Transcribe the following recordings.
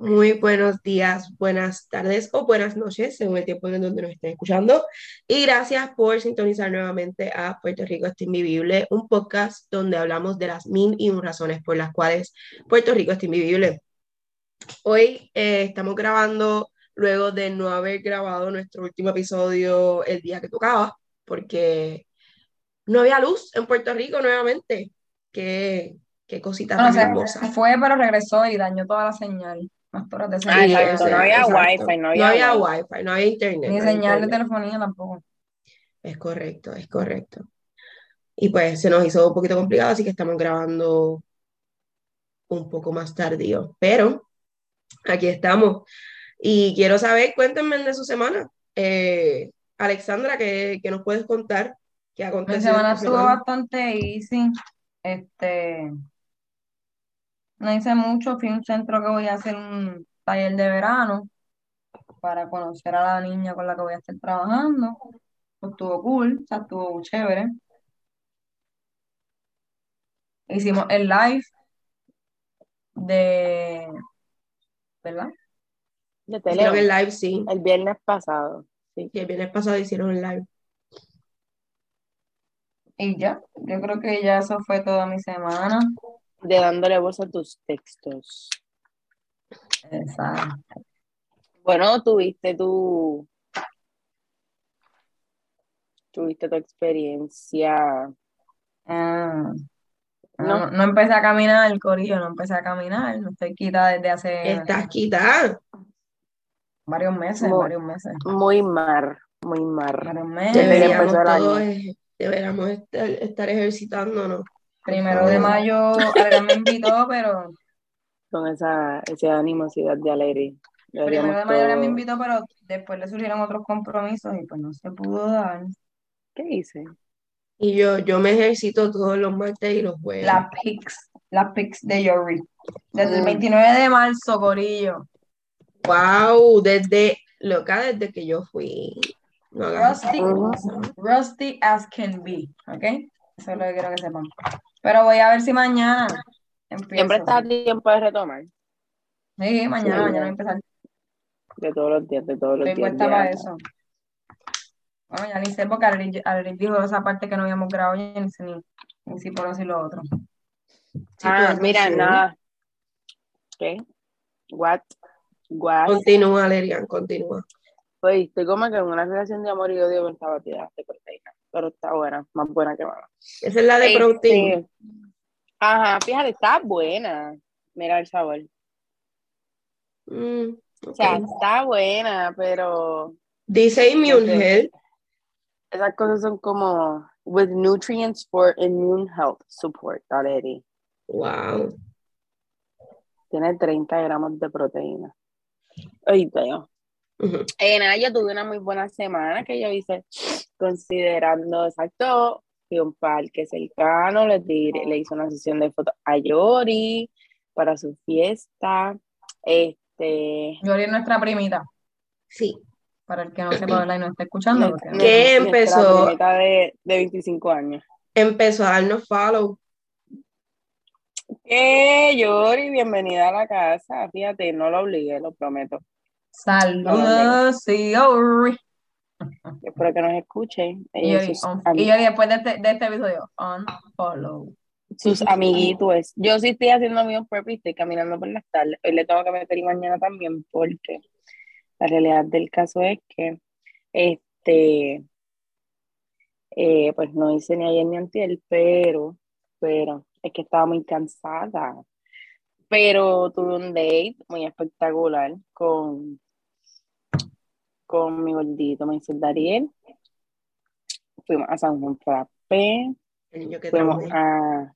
Muy buenos días, buenas tardes o buenas noches, según el tiempo en donde nos estén escuchando. Y gracias por sintonizar nuevamente a Puerto Rico está invivible, un podcast donde hablamos de las mil y un razones por las cuales Puerto Rico está invivible. Hoy eh, estamos grabando luego de no haber grabado nuestro último episodio el día que tocaba, porque no había luz en Puerto Rico nuevamente. Qué, qué cosita tan hermosa. Fue, pero regresó y dañó toda la señal. Más horas de Ah, exacto, no había wifi, no había, No había wifi. wifi, no había internet. Ni no señal de telefonía tampoco. Es correcto, es correcto. Y pues se nos hizo un poquito complicado, así que estamos grabando un poco más tardío. Pero aquí estamos. Y quiero saber, cuéntenme de su semana. Eh, Alexandra, ¿qué, qué nos puedes contar? ¿Qué Mi acontece semana estuvo bastante easy. Este, no hice mucho. Fui a un centro que voy a hacer un taller de verano para conocer a la niña con la que voy a estar trabajando. Pues estuvo cool, o sea, estuvo chévere. Hicimos el live de, ¿verdad? De Hicieron el tele, live, sí. el viernes pasado. Sí. Sí, el viernes pasado hicieron el live. Y ya, yo creo que ya eso fue toda mi semana. De dándole voz a tus textos. Exacto. Bueno, tuviste tu, tuviste tu experiencia. Ah, No. no, no empecé a caminar, el corillo, no empecé a caminar, no estoy quita desde hace Estás quitada. varios meses, Muy- varios meses, Muy mar, muy mar. varios meses. Deberíamos todos, deberíamos estar, estar ejercitándonos. Primero de mayo, Adrián me invitó, pero Con esa, esa animosidad de alegría. primero de mayo Adrián me invitó, pero después le surgieron otros compromisos y pues no se pudo dar. ¿Qué hice? Y yo, yo me ejercito todos los martes y los jueves. Las pics, las pics de Yori. Desde el Mm. 29 de marzo, corillo. Wow, desde loca, desde que yo fui. No Rusty, rusty as can be, ¿ok? Eso es lo que quiero que sepan. Pero voy a ver si mañana empiezo. Siempre está a tiempo de retomar. Sí, mañana, Sí, mañana ya. voy a empezar. De todos los días, de todos los Estoy días. puesta ya. para eso. Bueno, ya ni sé porque Abril, dijo esa parte que no habíamos grabado y ni ni, ni si por así lo otro. Sí, Ah, mira, nada. ¿Qué? What? What? Continúa, Lerian, continúa. Pues estoy como que en una relación de amor y odio con esta batida de proteína. Pero está buena, más buena que mala. Esa es la de Este, protein. Ajá, fíjate, está buena. Mira el sabor. Mm, O sea, está buena, pero Dice Immune no sé. Health. esas cosas son como with nutrients for immune health support already. Wow. Tiene 30 gramos de proteína. Ay, Dios. Ujú. Eh, nada, yo tuve una muy buena semana que yo hice considerando exacto. Fui a un parque cercano, le, tiré- le hice una sesión de fotos a Yori para su fiesta. Este, Yori es nuestra primita, Sí. para el que no sepa ¿verdad? y no esté escuchando. Porque ¿Qué empezó? primita de, de 25 años. Empezó a darnos follow. Eh, Yori, bienvenida a la casa. Fíjate, no lo obligué, lo prometo. Saludos, sí, Yori. Espero que nos escuchen. Y Ella y y Yori, después de este, de este episodio, unfollow. sus amiguitos. Yo sí estoy haciendo mi on purpose, estoy caminando por las tardes. Hoy le tengo que meter y mañana también, porque la realidad del caso es que este eh, pues no hice ni ayer ni antier, pero, pero es que estaba muy cansada. Pero tuve un date muy espectacular con, con mi gordito, me dice Dariel. Fuimos a San Juan Frappé, fuimos a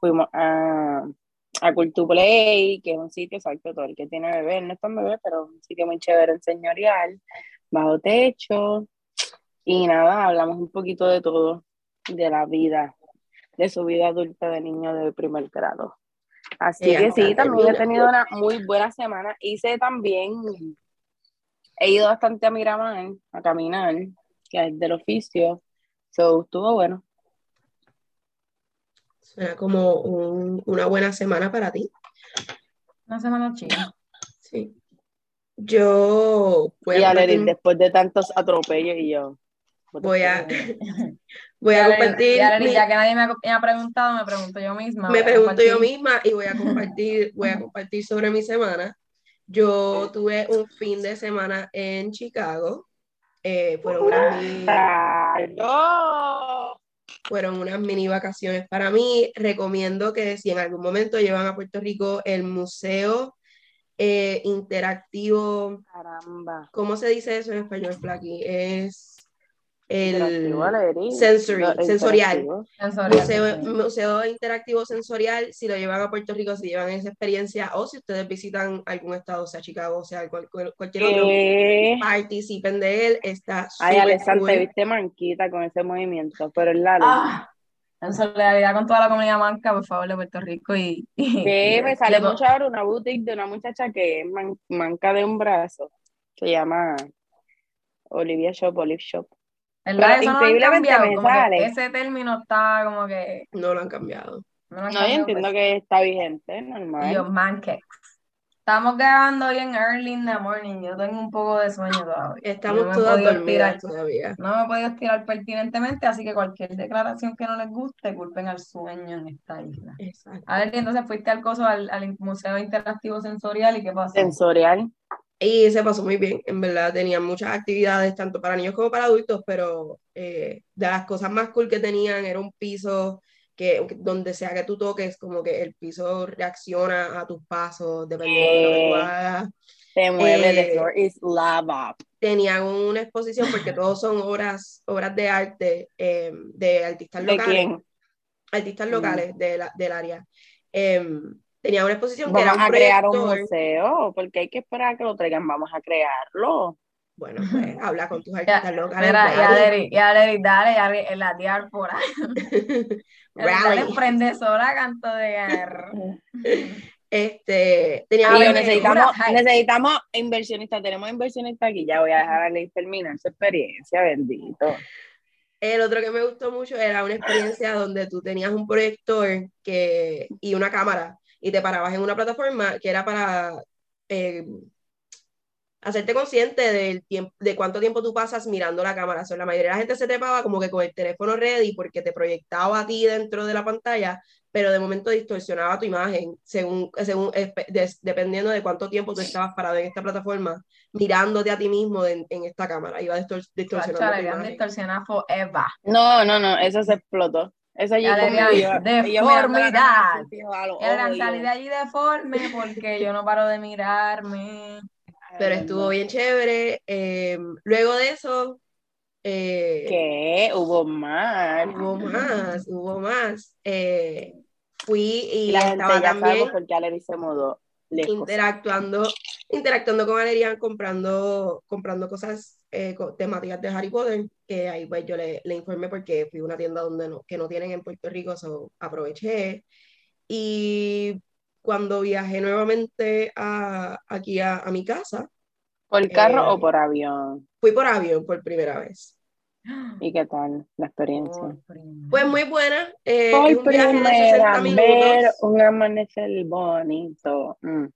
fuimos a, a Cultu Play, que es un sitio exacto, todo el que tiene bebé, no es tan bebé, pero un sitio muy chévere en señorial, bajo techo, y nada, hablamos un poquito de todo, de la vida, de su vida adulta de niño de primer grado. Así que sí, también he tenido una muy buena semana. Hice también, he ido bastante a Miramar, a caminar, que es del oficio, so estuvo bueno. Suena como un- una buena semana para ti. Una semana chida. Sí. Yo voy Y a después de tantos atropellos y yo. voy a, voy a compartir y Alery, mi- ya que nadie me ha, me ha preguntado, me pregunto yo misma. me a pregunto yo misma y voy a compartir, voy a compartir sobre mi semana. Yo tuve un fin de semana en Chicago. Eh, fueron, unas mini, no. fueron unas mini vacaciones para mí. Recomiendo que si en algún momento llevan a Puerto Rico el museo eh, interactivo, Caramba. ¿cómo se dice eso en español, Flaky? Es el sensory, No, sensorial. Museo, museo Interactivo Sensorial, si lo llevan a Puerto Rico, si llevan esa experiencia, o si ustedes visitan algún estado, sea Chicago, sea cual- cual- cualquier otro, participen de él, está Ay, súper Alessandra, cool. viste manquita con ese movimiento, pero es la. Ah, en solidaridad con toda la comunidad manca, por favor, de Puerto Rico. Y, y- Que me sale mucho ahora una boutique de una muchacha que es man- manca de un brazo. Se llama Olivia Shop, Olive Shop. ¿Verdad? Pero Eso no lo han increíblemente cambiado, me como que ese término está como que No lo han cambiado. no lo han No, yo cambiado, entiendo pues. que está vigente, normal. yo, mancakes. Estamos grabando hoy en early in the morning. Yo tengo un poco de sueño todavía. Estamos No me he todas podido dormidas todavía. No me he podido estirar pertinentemente, así que cualquier declaración que no les guste, culpen al sueño en esta isla. Exacto. A ver, y entonces fuiste al coso, al, al Museo Interactivo Sensorial, ¿y qué pasó? Sensorial. Y se pasó muy bien, en verdad, tenían muchas actividades, tanto para niños como para adultos, pero eh, de las cosas más cool que tenían era un piso que donde sea que tú toques, como que el piso reacciona a tus pasos, dependiendo de lo que tú Eh. hagas. Se mueve, Eh, the floor is lava. Tenían una exposición, porque todos son obras, obras de arte eh, de artistas ¿De locales, quién? artistas Mm. locales de la- del área. Tenían una exposición que Vamos era a un crear un museo, porque hay que esperar a que lo traigan. Vamos a crearlo. Bueno, pues habla con tus artistas locales. dale, y Aleri, en la diáspora. Dale, Rally. prende sola, canto de guerra. Este, tenía A me necesitamos, necesitamos inversionistas. Tenemos inversionistas aquí. Ya voy a dejar a Ley terminar su experiencia, bendito. El otro que me gustó mucho era una experiencia donde tú tenías un proyector que, y una cámara y te parabas en una plataforma que era para eh, hacerte consciente del tiempo, de cuánto tiempo tú pasas mirando la cámara. O sea, la mayoría de la gente se trepaba como que con el teléfono ready porque te proyectaba a ti dentro de la pantalla, pero de momento distorsionaba tu imagen según, según dependiendo de cuánto tiempo tú estabas parado en esta plataforma mirándote a ti mismo en, en esta cámara. Iba distor- distorsionando tu imagen. distorsionar forever. No, no, no, eso se explotó. Eso allí conmigo, la deformidad. cámara así fijo a los Y Adrián, ojos, y yo, salí de allí deforme porque yo no paro de mirarme. pero estuvo bien chévere. Eh, luego de eso, eh, ¿Qué? Hubo más. hubo más, hubo más. Eh, fui y, Y la gente estaba ya también por qué Aleri se mudó lejos. interactuando, interactuando con Valerian, comprando, comprando cosas eh, temáticas de Harry Potter, que ahí pues yo le, le informé porque fui a una tienda donde no, que no tienen en Puerto Rico, so aproveché. Y cuando viajé nuevamente a, aquí a, a mi casa, ¿Por carro Eh, o por avión? fui por avión por primera vez. ¿Y qué tal la experiencia? Primera. Pues muy buena. eh, Por es un viaje de 60 primera vez minutos. un amanecer bonito. Mm,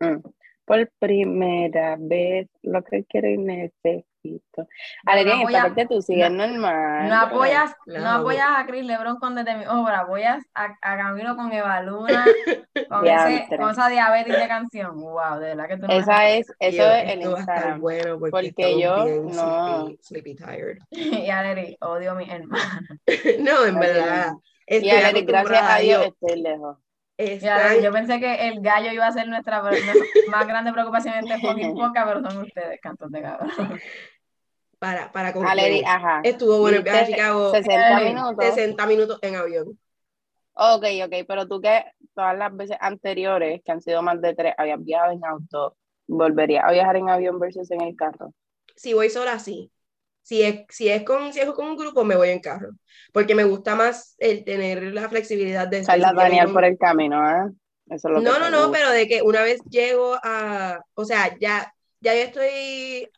mm. Por primera vez lo que quiero y necesito. Aleri, en apoya- esta parte tú sigues normal. No apoyas, no apoyas a Chris Lebron con desde mi obra, apoyas a, a Camilo con Eva Luna, con, ese, con esa diabetes de canción. Wow, de verdad que tú no Esa es, eso Yo, es el Instagram. bueno porque, yo bien no. sleepy, sleepy tired. Y Aleri, odio a mi hermana. no, en verdad. Y Aleri, gracias a Dios, estoy lejos. Están- Aleri, yo pensé que el gallo iba a ser nuestra más grande preocupación en este fucking podcast, pero son ustedes, cantos de cabrón. para, para concluir. Ajá. Estuvo bueno el viaje a Chicago. 60 Aleri, minutos. 60 minutos en avión. Ok, ok, pero tú que todas las veces anteriores, que han sido más de tres, habías viajado en auto, ¿volverías a viajar en avión versus en el carro? Si voy sola, sí. Si es, si es con, si es con un grupo, me voy en carro. Porque me gusta más el tener la flexibilidad de Charlatanear sentirme por el camino, ¿ah? Eso es lo que No, te no, no, gusta. pero de que una vez llego a, o sea, ya, ya yo estoy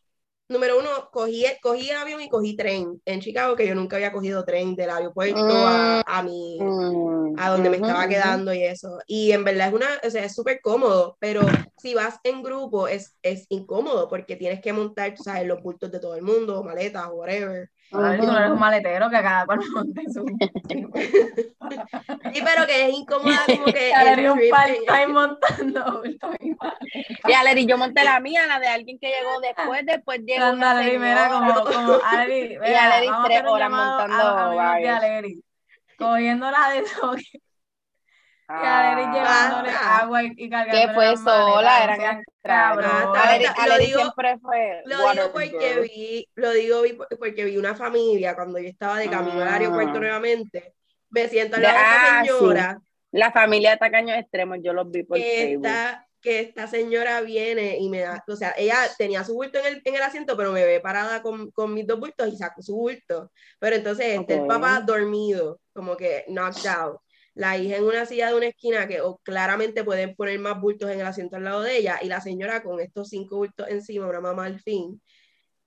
número uno, cogí, cogí avión y cogí tren en Chicago, que yo nunca había cogido tren del aeropuerto a, a mi, Mm, a donde me ujú, estaba quedando y eso. Y en verdad es una, o sea, es súper cómodo, pero si vas en grupo es, es incómodo porque tienes que montar, tú sabes, los bultos de todo el mundo, maletas, whatever. Ay, tú no eres un maletero que cada cual monte su. Sí, pero que es incómoda como que di un part-time montando y. Y Aleri, yo monté la mía, la de alguien que llegó después, después llegó Ándale, mira, como, como Aleri, mira, Aleri a tres horas a montando amigos de varios. Aleri, cogiéndola de toque, y. Aleri llevándole Ah. agua y, y cargándole que fue sola, eran. Ah, Aleri, está- lo Aleri digo- siempre fue Lo digo porque vi, lo digo vi- porque vi una familia cuando yo estaba de camino al aeropuerto Ah. nuevamente. Me siento al lado de esta ah, sí. señora La familia de tacaños extremos, yo los vi por que Facebook. esta, que esta señora viene y me da, o sea, ella tenía su bulto en el, en el asiento, pero me ve parada con, con mis dos bultos y sacó su bulto. Pero entonces este el Ok. papá dormido, como que knocked out. La hija en una silla de una esquina que o claramente pueden poner más bultos en el asiento al lado de ella y la señora con estos cinco bultos encima, una mamá al fin,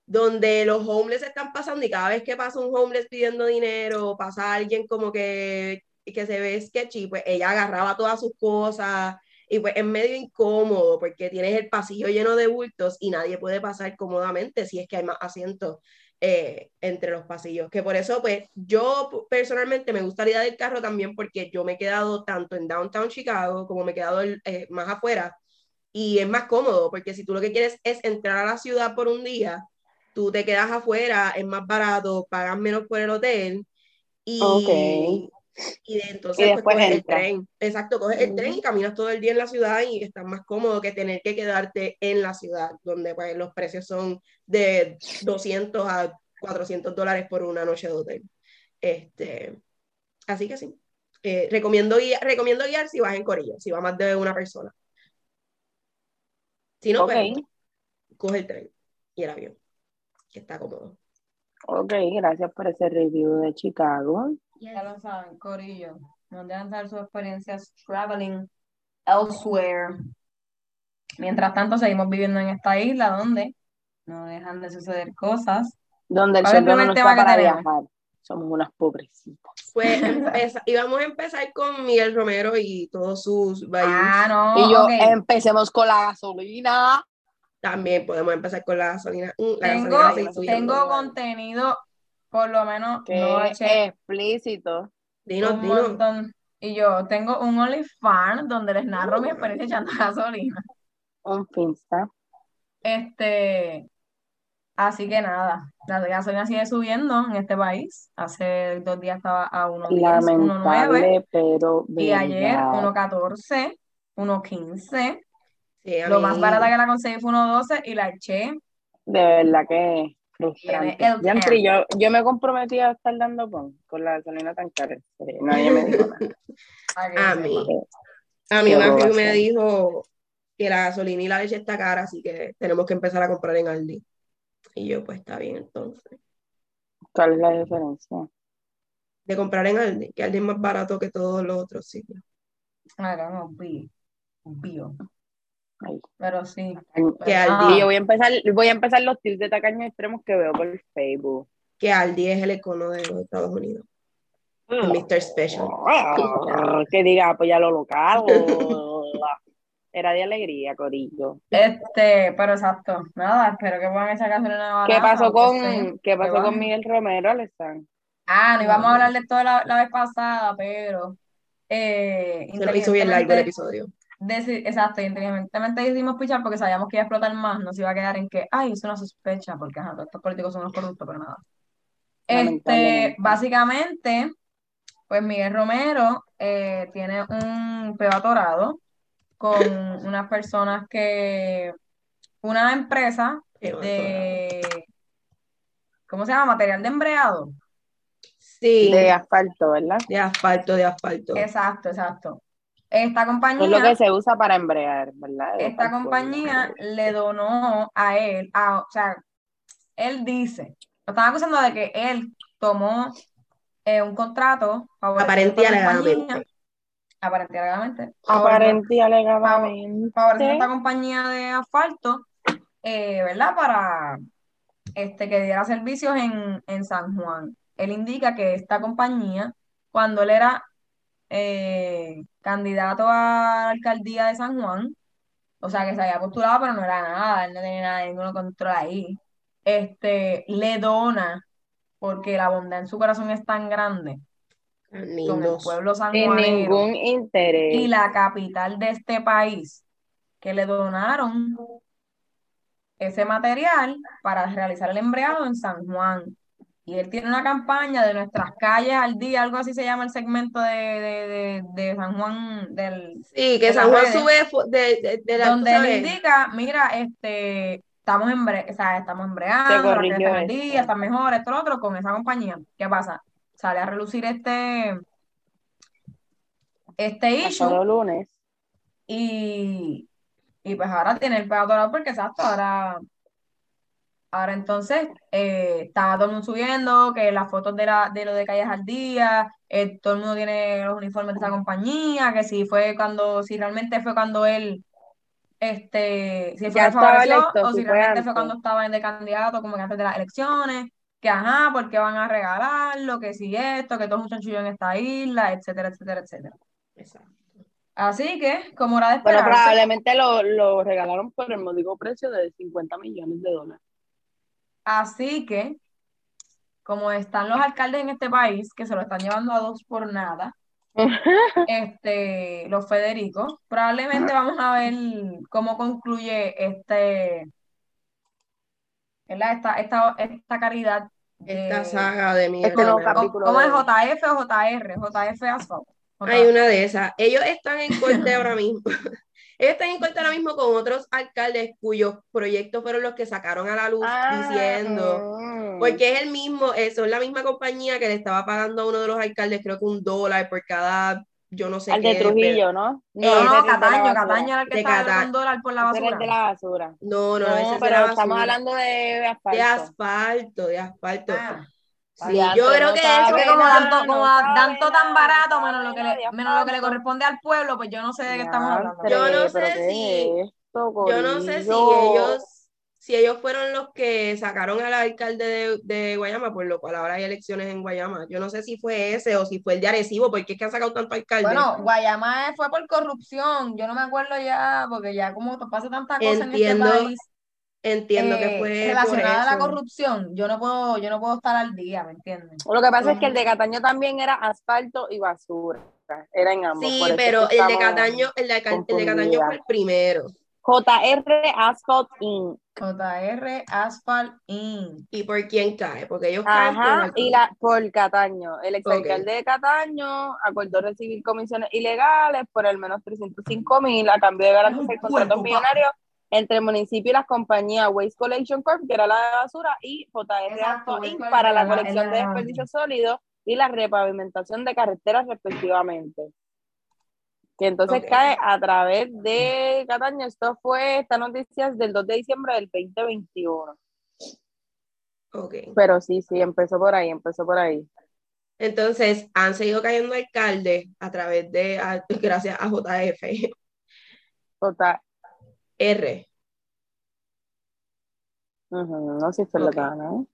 donde los homeless están pasando y cada vez que pasa un homeless pidiendo dinero pasa alguien como que, que se ve sketchy, pues ella agarraba todas sus cosas y pues es medio incómodo porque tienes el pasillo lleno de bultos y nadie puede pasar cómodamente si es que hay más asientos eh, entre los pasillos. Que por eso, pues yo personalmente me gusta la idea del carro también porque yo me he quedado tanto en downtown Chicago como me he quedado eh, más afuera y es más cómodo porque si tú lo que quieres es entrar a la ciudad por un día, tú te quedas afuera, es más barato, pagas menos por el hotel y, Ok. Y de entonces Y pues, después coges el tren. Exacto, coges el Ujú. tren y caminas todo el día en la ciudad y estás más cómodo que tener que quedarte en la ciudad, donde pues los precios son de 200 a 400 dólares por una noche de hotel. Este, así que sí. Eh, recomiendo, guiar, recomiendo guiar si vas en corillo, si va más de una persona. Si no, Ok, pues coge el tren y el avión, que está cómodo. ok, gracias por ese review de Chicago. Ya lo saben, Corillo. Nos dejan saber sus experiencias traveling elsewhere. Mientras tanto, seguimos viviendo en esta isla donde no dejan de suceder cosas. Donde el ¿Cuál es el sueldo no primer nos tema está para viajar. Somos unas pobrecitas. Pues vamos a empezar con Miguel Romero y todos sus bayous. Ah, no. y yo, ok. empecemos con la gasolina. También podemos empezar con la gasolina. Mm, La Tengo, gasolina tengo contenido, por lo menos, Que no eché explícito. Dinos, un montón. Y yo tengo un OnlyFans donde les narro mi experiencia echando gasolina. Un Finsta. Este, así que nada, la gasolina sigue subiendo en este país. Hace dos días estaba a 1.10, 1.9 Lamentable, pero y ayer verdad. 1.14, 1.15. Sí, Lo más barata que la conseguí fue 1.12 y la eché. De verdad que frustrante. Can. yo, yo me comprometí a estar dando pon con la gasolina tan cara. Nadie me dijo nada. A mí. A mí boba me dijo que la gasolina y la leche está cara, así que tenemos que empezar a comprar en Aldi. Y yo, pues está bien, entonces. ¿Cuál es la diferencia? De comprar en Aldi, que Aldi es más barato que todos los otros sitios. Ahora no, obvio, obvio. Pero sí. Que Ah. Aldi, Y yo voy a empezar, voy a empezar los tips de tacaños extremos que veo por Facebook. que Aldi es el econo de los Estados Unidos. El Mr. Special. que diga, apoya lo local. Era de alegría, Corillo. Este, pero exacto. Nada, espero que puedan echar gasolina ¿Qué barata, pasó con, sea, ¿qué pasó con. Miguel Romero, Alessandro? Ah, no íbamos a hablar de esto la, la vez pasada, pero eh, Se nos hizo bien largo el episodio. Exacto, inteligentemente decidimos pichar porque sabíamos que iba a explotar más, nos iba a quedar en que, ay, es una sospecha, porque ajá, todos estos políticos son unos corruptos, pero nada. Este, básicamente, pues Miguel Romero eh, tiene un peo atorado con unas personas que, una empresa de, ¿cómo se llama? Material de embreado. Sí, De asfalto, ¿verdad? de asfalto, de asfalto. Exacto, exacto. Esta Es lo compañía, que se usa para embrear, ¿verdad? De esta compañía le donó a él, a- o sea, él dice, lo están acusando de que él tomó eh, un contrato Aparente y esta compañía, alegadamente. aparente y alegadamente, Aparente y alegadamente. favorecer esta compañía de asfalto, eh, ¿verdad? Para, este, que diera servicios en, en San Juan. Él indica que esta compañía, cuando él era eh, candidato a la alcaldía de San Juan, o sea, que se había postulado, pero no era nada, él no tenía nada, ningún control ahí, este, le dona, porque la bondad en su corazón es tan grande, con el pueblo sanjuanero ningún y interés. la capital de este país, que le donaron ese material para realizar el embreado en San Juan. Y él tiene una campaña de nuestras calles al día, algo así se llama el segmento de, de, de, de San Juan, del, Sí, que de San Juan redes, sube de, de, de la, donde él indica, mira, este, estamos embre, o sea, estamos embreando, al día, están mejor, esto, lo otro, con esa compañía. ¿Qué pasa? Sale a relucir este, este issue lunes. y, y pues ahora tiene el pedo atorado porque exacto, ahora, ahora entonces eh, estaba todo el mundo subiendo, que las fotos de, la, de lo de Calles al Día, eh, todo el mundo tiene los uniformes de esa compañía, que si fue cuando, si realmente fue cuando él, este, si fue favoreció o si realmente fue cuando estaba en de candidato, como que antes de las elecciones, que ajá, porque van a regalarlo, que si esto, que todo es un chanchullo en esta isla, etcétera, etcétera, etcétera. Exacto. Así que, como era de Bueno, probablemente lo, lo regalaron por el módico precio de 50 millones de dólares. Así que, como están los alcaldes en este país, que se lo están llevando a dos por nada, este, los Federicos, probablemente vamos a ver cómo concluye este, ¿verdad? Esta, esta, esta caridad Esta saga de Miguel Este. ¿cómo, es JF o JR? JF Asphalt. Hay una de esas. Ellos están en corte ahora mismo. Ellos están en corte ahora mismo con otros alcaldes cuyos proyectos fueron los que sacaron a la luz Ah, diciendo. Porque es el mismo, eh, son la misma compañía que le estaba pagando a uno de los alcaldes, creo que un dólar por cada, yo no sé Al qué. de pero- Trujillo, ¿no? No, Eh, no, es de la Cataño. Cataño era el que estaba Cata- con dólar por la basura. de la basura. No, no, No, ese es de pero estamos hablando de asfalto. De asfalto, de asfalto. Ah, Sí, yo creo no que eso es como tanto, como tanto tan barato, no menos lo que le, menos lo que le corresponde al pueblo, pues yo no sé de qué estamos hablando. Yo no sé ¿qué si- Yo no sé si ellos, si ellos fueron los que sacaron al alcalde de, de Guayama, por lo cual ahora hay elecciones en Guayama. Yo no sé si fue ese o si fue el de Arecibo, porque es que han sacado tanto alcalde. Bueno, Guayama fue por corrupción, yo no me acuerdo ya, porque ya como pasa tanta cosa en este país Entiendo que eh, fue relacionada a la corrupción, yo no puedo, yo no puedo estar al día, ¿me entiendes? Lo que pasa es que el de Cataño también era asfalto y basura. Era en ambos. Sí, pero el de Cataño, el de, el de Cataño fue el primero. JR Asphalt Inc. JR Asphalt Inc. ¿Y por quién cae? Porque ellos caen por el y la por Cataño. El exalcalde de Cataño acordó recibir comisiones ilegales por al menos 305 mil a cambio de garantizar contratos millonarios entre el municipio y las compañías Waste Collection Corp, que era la de basura, y JR Inc. Para la colección de desperdicios sólidos y la repavimentación de carreteras respectivamente. Que entonces cae a través de Cataño. Esto fue, esta noticia es del 2 de diciembre del 2021. Ok. Pero sí, sí, empezó por ahí, empezó por ahí. Entonces, han seguido cayendo alcaldes a través de, a- gracias a JF. Total. R. No sé si es Ok. verdad, ¿no?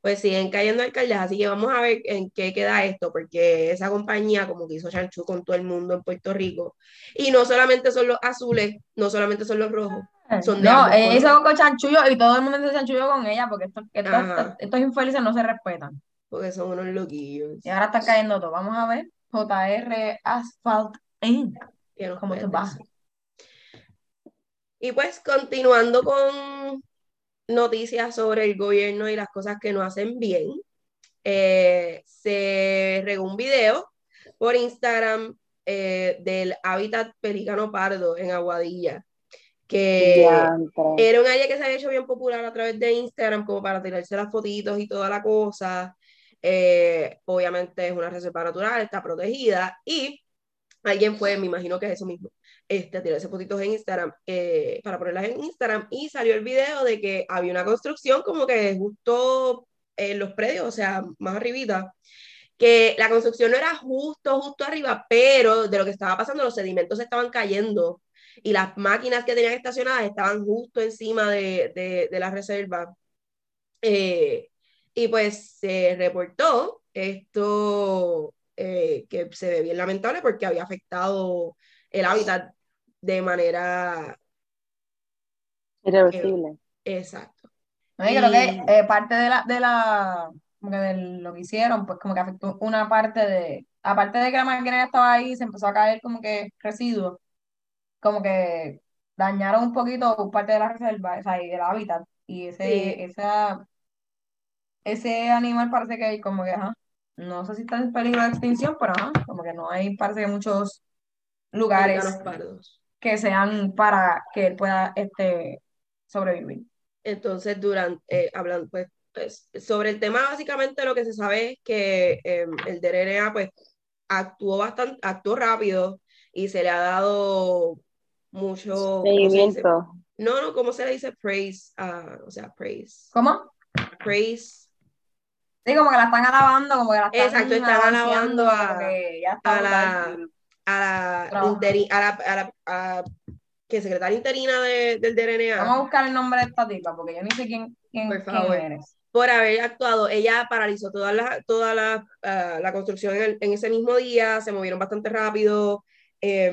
Pues siguen cayendo alcaldes, así que vamos a ver en qué queda esto, porque esa compañía como que hizo chanchú con todo el mundo en Puerto Rico. Y no solamente son los azules, no solamente son los rojos, son de No, ella hizo con chanchullo y todo el mundo hizo chanchullo con ella porque estos, estos, Ajá. estos infelices no se respetan. porque son unos loquillos. Y ahora están cayendo todos. Vamos a ver. JR Asphalt Inc. ¿Cómo va? decir. Y pues continuando con noticias sobre el gobierno y las cosas que no hacen bien, eh, se regó un video por Instagram eh, del hábitat pelícano pardo en Aguadilla, que era un área que se había hecho bien popular a través de Instagram como para tirarse las fotitos y toda la cosa. Eh, obviamente es una reserva natural, está protegida y alguien fue, me imagino que es eso mismo, este, a tirarse fotitos en Instagram eh, para ponerlas en Instagram y salió el video de que había una construcción como que justo en los predios, o sea, más arribita, que la construcción no era justo, justo arriba, pero de lo que estaba pasando, los sedimentos se estaban cayendo y las máquinas que tenían estacionadas estaban justo encima de, de, de la reserva. Eh, y pues se reportó esto eh, que se ve bien lamentable porque había afectado el hábitat de manera irreversible. exacto. No, y creo que eh, parte de la, de la de lo que hicieron, pues como que afectó una parte de, aparte de que la máquina estaba ahí, se empezó a caer como que residuos, como que dañaron un poquito parte de la reserva, o sea, y del hábitat. Y ese, esa, ese animal parece que como que, ajá, no sé si está en peligro de extinción, pero ajá, como que no hay, parece que muchos lugares que sean para que él pueda este, sobrevivir. Entonces, durante, eh, hablando, pues, pues, sobre el tema, básicamente lo que se sabe es que em, el DRNA, pues, actuó bastante, actuó rápido y se le ha dado mucho seguimiento. No, no, ¿cómo se le dice praise? Uh, o sea, praise. ¿Cómo? Praise. Sí, como que la están alabando, como que la están Exacto, están alabando a, a, la, a, la, a, la, a la, a que secretaria interina de, del DRNA. Vamos a buscar el nombre de esta tipa, porque yo ni sé quién, quién, por favor, eres. Por haber actuado, ella paralizó toda la, toda la, uh, la construcción en, en, ese mismo día, se movieron bastante rápido, eh,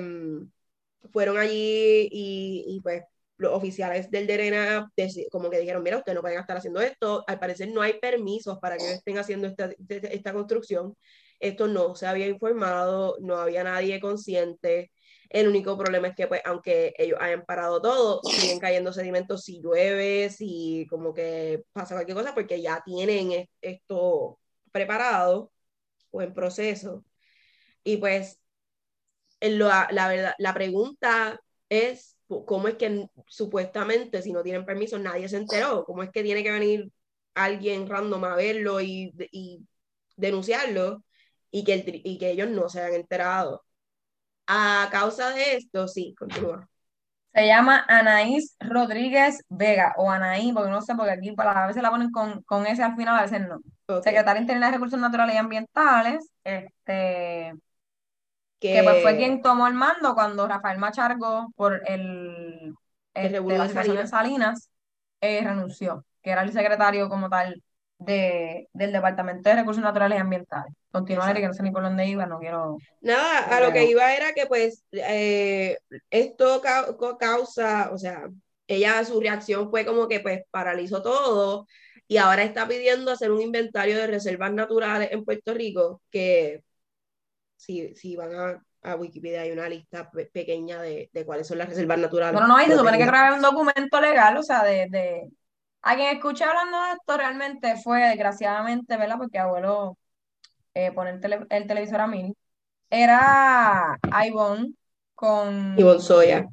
fueron allí y, y, pues los oficiales del DRNA como que dijeron, mira, ustedes no pueden estar haciendo esto, al parecer no hay permisos para que estén haciendo esta, esta construcción, esto no se había informado, no había nadie consciente, el único problema es que, pues, aunque ellos hayan parado todo, siguen cayendo sedimentos si llueve, si como que pasa cualquier cosa, porque ya tienen esto preparado o en proceso. Y pues, la, verdad, la pregunta es, ¿cómo es que supuestamente, si no tienen permiso, nadie se enteró? ¿Cómo es que tiene que venir alguien random a verlo y denunciarlo y que, el, y que ellos no se hayan enterado? A causa de esto, sí, continúa. Se llama Anaís Rodríguez Vega, o Anaí, porque no sé, porque aquí a veces la ponen con, con ese al final, a veces no. Secretaria Interna de Recursos Naturales y Ambientales, este, que, pues fue quien tomó el mando cuando Rafael Machargo, por el, el la de Salinas, eh, renunció, que era el secretario como tal de, del Departamento de Recursos Naturales y Ambientales. Continuar, que no sé ni por dónde iba, no quiero... Nada, a lo que iba era que pues eh, esto causa, o sea, ella su reacción fue como que pues paralizó todo y ahora está pidiendo hacer un inventario de reservas naturales en Puerto Rico, que si, si van a, a Wikipedia hay una lista pequeña de, de, cuáles son las reservas naturales. Bueno, no, y se supone que grabar un documento legal, o sea, de, de a quien escuché hablando de esto realmente fue, desgraciadamente, ¿verdad? Porque abuelo eh, pone el, el, televisor a mí. Era Ivonne con. Ivonne Soya.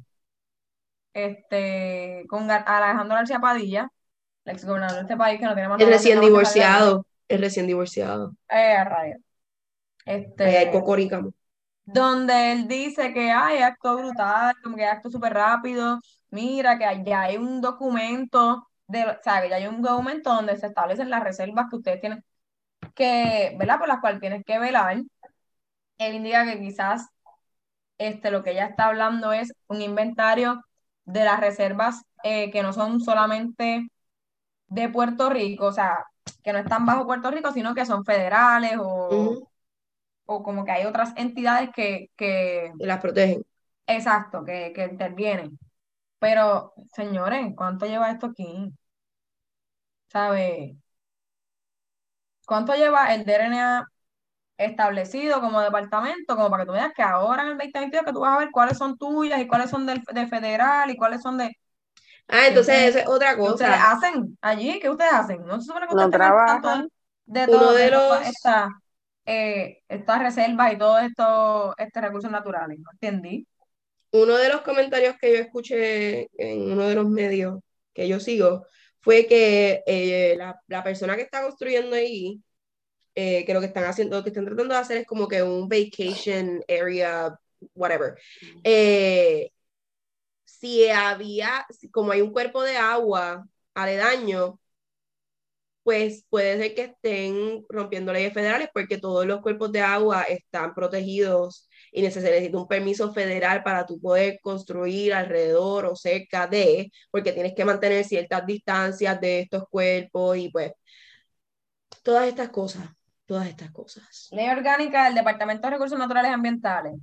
Este, con Alejandro García Padilla, el ex gobernador de este país que no tiene más Es recién divorciado. Es recién divorciado. Eh, radio. Este. hay cocoricamo. Donde él dice que hay acto brutal, como que acto súper rápido. Mira, que ya hay un documento de, o sea, que ya hay un documento donde se establecen las reservas que ustedes tienen que, ¿verdad? Por las cuales tienes que velar. Él indica que quizás este, lo que ella está hablando es un inventario de las reservas eh, que no son solamente de Puerto Rico, o sea, que no están bajo Puerto Rico, sino que son federales o, o como que hay otras entidades que, que... las protegen. Exacto, que, que intervienen. Pero, señores, ¿cuánto lleva esto aquí? ¿Sabe? ¿Cuánto lleva el DRNA establecido como departamento? Como para que tú veas que ahora en el 2022 que tú vas a ver cuáles son tuyas y cuáles son del, de federal y cuáles son de... Ah, entonces esa es otra cosa. ustedes hacen allí? ¿Qué ustedes hacen? No se supone que ustedes trabajan. De, todo, de, los... esta, eh, estas reservas y todos estos este, recursos naturales. ¿No entendí? uno de los comentarios que yo escuché en uno de los medios que yo sigo fue que eh, la, la, persona que está construyendo ahí, eh, que lo que están haciendo, lo que están tratando de hacer es como que un vacation area, whatever. Eh, si había, como hay un cuerpo de agua aledaño, pues puede ser que estén rompiendo leyes federales porque todos los cuerpos de agua están protegidos y se necesita un permiso federal para tú poder construir alrededor o cerca de, porque tienes que mantener ciertas distancias de estos cuerpos y pues todas estas cosas, todas estas cosas. Ley orgánica del Departamento de Recursos Naturales y Ambientales.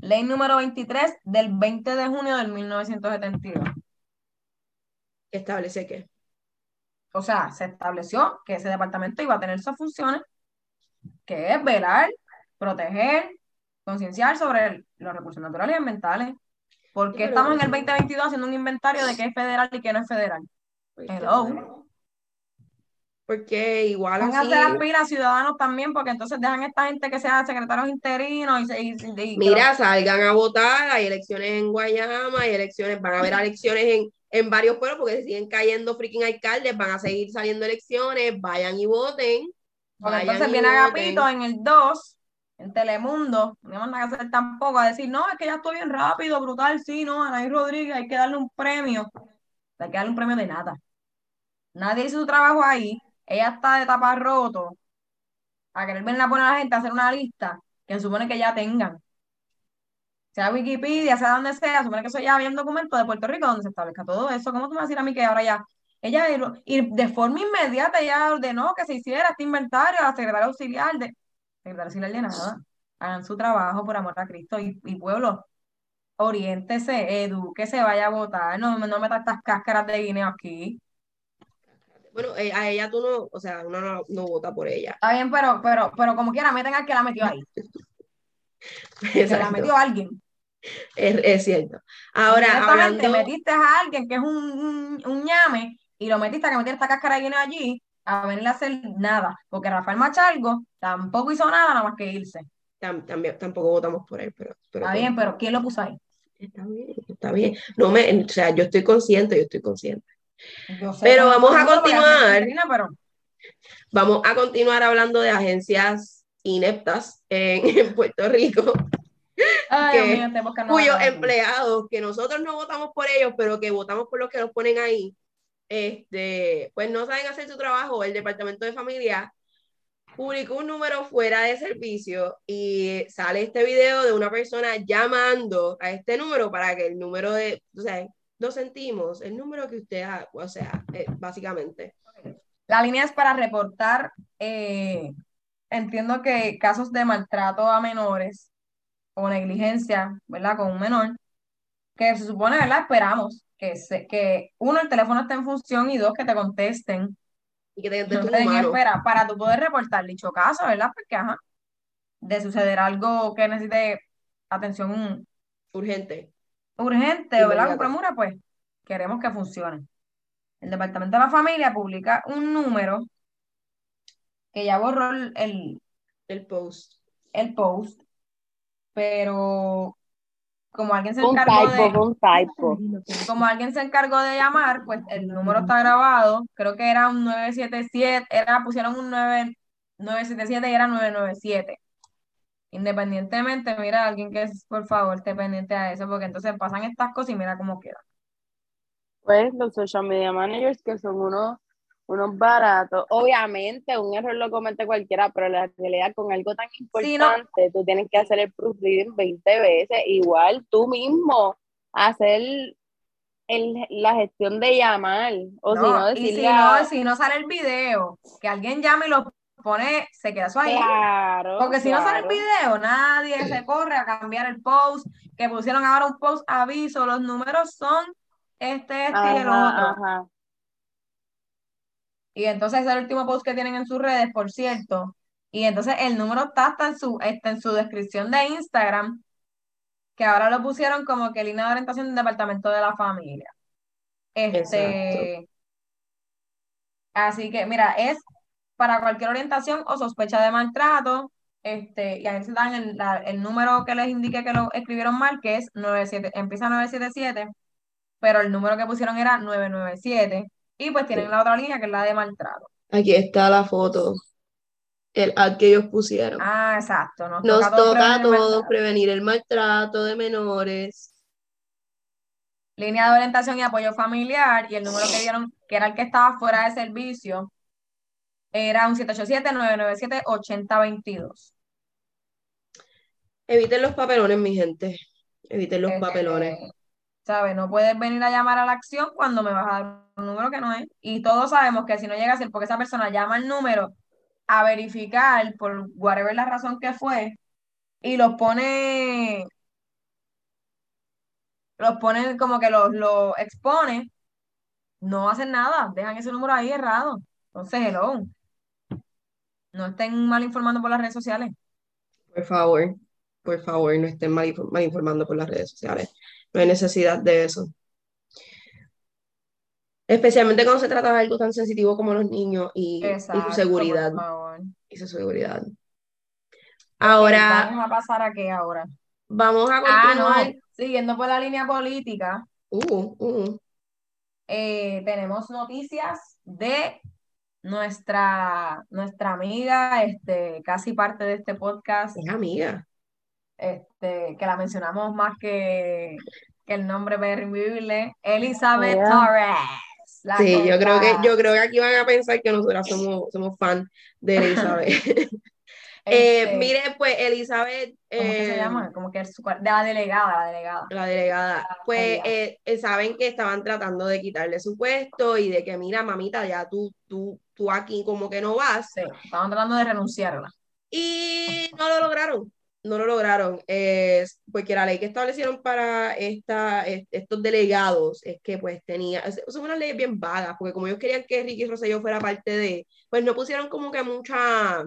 Ley número 23 del 20 de junio del 1972. ¿Establece qué? O sea, se estableció que ese departamento iba a tener sus funciones, que es velar, proteger, concienciar sobre los recursos naturales y ambientales. Porque estamos en el 2022 haciendo un inventario de qué es federal y qué no es federal. Pues, Hello. Porque igual Pónganse así... las pilas ciudadanos también, porque entonces dejan esta gente que sea secretarios interinos y, se- y- y- Mira, salgan a votar, hay elecciones en Guayama, hay elecciones, van a haber elecciones en, en varios pueblos porque se siguen cayendo freaking alcaldes, van a seguir saliendo elecciones, vayan y voten. Vayan entonces y viene voten. Agapito en el 2, en Telemundo, no hay nada que hacer tampoco, a decir, no, es que ya estoy bien rápido, brutal, sí, no, Anaí Rodríguez, hay que darle un premio. Hay que darle un premio de nada. Nadie hizo su trabajo ahí, ella está de taparroto, a querer venir a poner a la gente a hacer una lista que se supone que ya tengan. Sea Wikipedia, sea donde sea, supone que eso ya había un documento de Puerto Rico donde se establezca todo eso. ¿Cómo tú me vas a decir a mí que ahora ya ella y de forma inmediata ya ordenó que se hiciera este inventario a la secretaria auxiliar de Hagan su trabajo por amor a Cristo y, y pueblo. Oriéntese, edúquese, vaya a votar. No, no meta estas cáscaras de guineo aquí. Bueno, eh, a ella tú no, o sea, uno no, no vota por ella. Está bien, pero, pero, pero como quiera, meten al que la metió ahí. Que la metió alguien. es, es cierto. Ahora, hablando, metiste a alguien que es un, un, un ñame y lo metiste a que metiera esta cáscara de guineo allí a venirle a hacer nada. Porque Rafael Machalgo tampoco hizo nada, nada más que irse. tam- también, tampoco votamos por él, pero, pero Está bien, pero ¿quién lo puso ahí? está bien, está bien. No me, o sea, yo estoy consciente, yo estoy consciente. Yo sé Pero vamos a continuar. pero Vamos a continuar hablando de agencias ineptas en, en Puerto Rico, Ay, que- mío, cuyos empleados, que nosotros no votamos por ellos, pero que votamos por los que nos ponen ahí, este, pues no saben hacer su trabajo. El Departamento de Familia publicó un número fuera de servicio y sale este video de una persona llamando a este número para que el número de, o sea, lo sentimos, el número que usted, ha, o sea, eh, básicamente. La línea es para reportar, eh, entiendo que casos de maltrato a menores o negligencia, ¿verdad? Con un menor, que se supone, ¿verdad? Esperamos que, se, que uno, el teléfono esté en función y dos, que te contesten. Y que te, de No espera para tú poder reportar dicho caso, ¿verdad? Porque, ajá, de suceder algo que necesite atención urgente. urgente, ¿verdad? Con premura, pues queremos que funcione. El Departamento de la Familia publica un número que ya borró el, El post. el post, pero como alguien se Un encargó typo, de, un typo. como alguien se encargó de llamar, pues el número está grabado, creo que era un 977, era, pusieron un 9, 977 y era 997. Independientemente, mira, alguien que es, por favor, esté pendiente a eso, porque entonces pasan estas cosas y mira cómo queda. Pues los social media managers que son unos, unos baratos. Obviamente, un error lo comete cualquiera, pero la realidad con algo tan Sí, no. importante, tú tienes que hacer el proofreading 20 veces. Igual tú mismo hacer el- la gestión de llamar. O si no, y si decirle a- no, si no sale el video, que alguien llame y lo pone, se queda eso ahí. Claro. Porque si no sale el video, nadie se corre a cambiar el post, que pusieron ahora un post aviso, los números son este, este y el Ajá, otro. ajá. Y entonces es el último post que tienen en sus redes, por cierto. Y entonces el número está hasta en su, está en su descripción de Instagram, que ahora lo pusieron como que línea de orientación del departamento de la familia. Este, así que, mira, es para cualquier orientación o sospecha de maltrato, este, y a veces dan el, la- el número que les indique que lo escribieron mal, que es 97, empieza 977, pero el número que pusieron era 997, y pues tienen Sí. la otra línea que es la de maltrato. Aquí está la foto. El ad que ellos pusieron. Ah, exacto. Nos, Nos toca a todos toca a prevenir el todos maltrato. prevenir el maltrato de menores. Línea de orientación y apoyo familiar, y el número que dieron, que era el que estaba fuera de servicio, era un 787-997-8022. Eviten los papelones, mi gente. Eviten los papelones. ¿sabes? No puedes venir a llamar a la acción cuando me vas a dar un número que no es. Y todos sabemos que si no llega a ser porque esa persona llama el número a verificar por whatever la razón que fue y los pone, los pone como que los, los expone, no hacen nada, dejan ese número ahí errado. Entonces, hello. No estén mal informando por las redes sociales. Por favor, por favor, no estén mal, mal informando por las redes sociales. No hay necesidad de eso. Especialmente cuando se trata de algo tan sensitivo como los niños y, su por seguridad. favor. Y su seguridad. Ahora vamos a pasar a qué ahora. vamos a Ah, no, continuar. siguiendo por la línea política, Uh, uh, eh, tenemos noticias de nuestra, nuestra amiga, este, casi parte de este podcast, es amiga. este, que la mencionamos más que, que el nombre terrible, Elizabeth Yeah. Torres. La Sí, yo creo que, yo creo que aquí van a pensar que nosotras somos, somos fan de Elizabeth. Eh, Este, mire, pues Elizabeth, ¿cómo que se eh, llama? Como que es su de la delegada, la delegada. la delegada, pues eh, eh, saben que estaban tratando de quitarle su puesto y de que, mira, mamita, ya tú, tú, tú aquí como que no vas. Sí, estaban tratando de renunciarla. Y no lo lograron, no lo lograron, Es porque la ley que establecieron para esta, est- estos delegados es que pues tenía, son unas leyes bien vagas, porque como ellos querían que Ricky Rosselló fuera parte de, pues no pusieron como que mucha,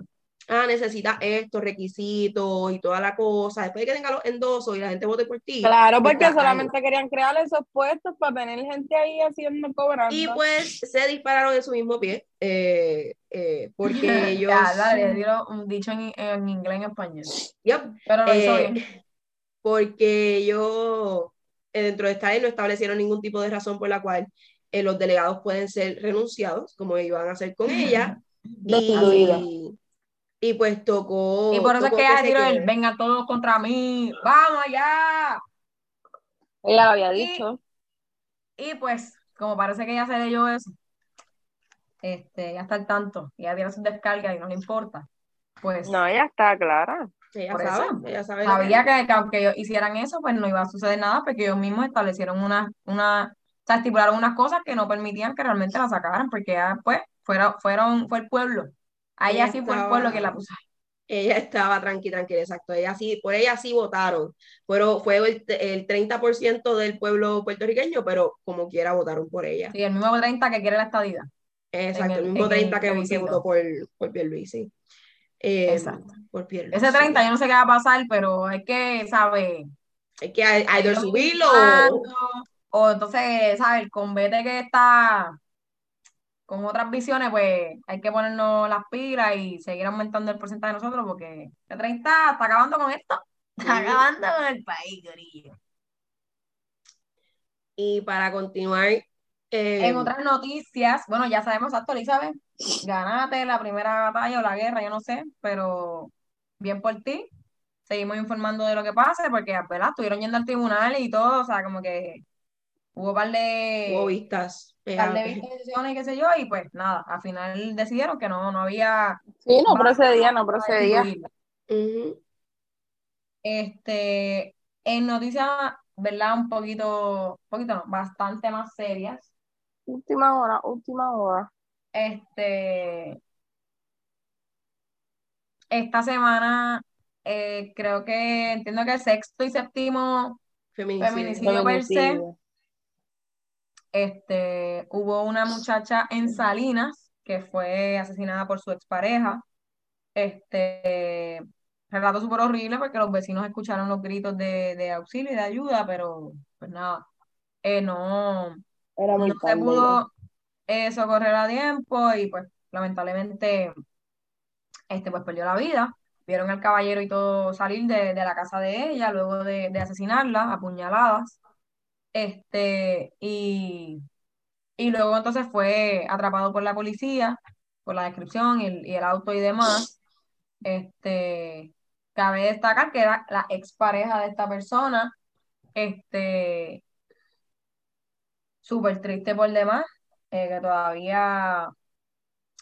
ah, necesita estos requisitos y toda la cosa, después de que tenga los endosos y la gente vote por ti. Claro, pues, porque solamente querían crear esos puestos para tener gente ahí haciendo, cobrando. Y pues se dispararon en su mismo pie, eh, eh, porque ellos... Ya, dale, dilo un dicho en, en inglés en español. Yep, Pero lo hizo Eh, bien. porque ellos eh, dentro de esta ley no establecieron ningún tipo de razón por la cual eh, los delegados pueden ser renunciados, como van a hacer con ella, y, y pues tocó, Y por eso es que ella se tiró el venga todos contra mí, vamos allá. Ella lo había Y- dicho. Y pues, como parece que ella se leyó eso, este, ya está al tanto, y ella tiene sus descargas y no le importa. Pues No, ella está clara. Ella sabe, eso, ella sabe lo sabía que- que, que aunque ellos hicieran eso, pues no iba a suceder nada, porque ellos mismos establecieron una, una, o sea, estipularon unas cosas que no permitían que realmente la sacaran, porque ya, pues, fueron, fueron, fue el pueblo. A ella Ella sí fue el estaba- pueblo que la puso. ella estaba tranquila, tranquila, exacto. Ella sí, por ella sí votaron. Pero fue el, el 30% del pueblo puertorriqueño, pero como quiera votaron por ella. Sí, el mismo 30 que quiere la estadía. Exacto, el, el- mismo en el 30 que, votó por, por Pierluisi. Eh, Exacto. Por Pierluisi. Ese 30 yo no sé qué va a pasar, pero hay que, ¿sabes? Hay que hay, hay de Irlo subirlo. O entonces, ¿sabes? El convete que está con otras visiones, pues hay que ponernos las pilas y seguir aumentando el porcentaje de nosotros, porque el 30 está acabando con esto. Está acabando con el país, gorillo. Y para continuar, eh, En otras noticias, bueno, ya sabemos, exacto, Elizabeth, ganaste la primera batalla o la guerra, yo no sé, pero bien por ti. Seguimos informando de lo que pase, porque, ¿verdad? Estuvieron yendo al tribunal y todo, o sea, como que hubo un par de, hubo vistas. eh, par de disposiciones y qué sé yo, y pues nada, al final decidieron que no, no había Sí, no procedía, no procedía. Este, en noticias, ¿verdad? Un poquito, poquito no, bastante más serias. Última hora, última hora. Este, esta semana, eh, creo que entiendo que el sexto y séptimo Feminicidio. Feminicidio. per se. Este, hubo una muchacha en Salinas que fue asesinada por su expareja. Este, relato súper horrible porque los vecinos escucharon los gritos de, de auxilio y de ayuda, pero pues nada, eh, no, Era muy no se pudo eh, socorrer a tiempo y pues lamentablemente este pues perdió la vida. Vieron al caballero y todo salir de, de la casa de ella luego de, de asesinarla, apuñaladas. Este, y, y luego entonces fue atrapado por la policía, por la descripción y el, el auto y demás. Este, cabe destacar que era la expareja de esta persona. Este, súper triste por demás, eh, que todavía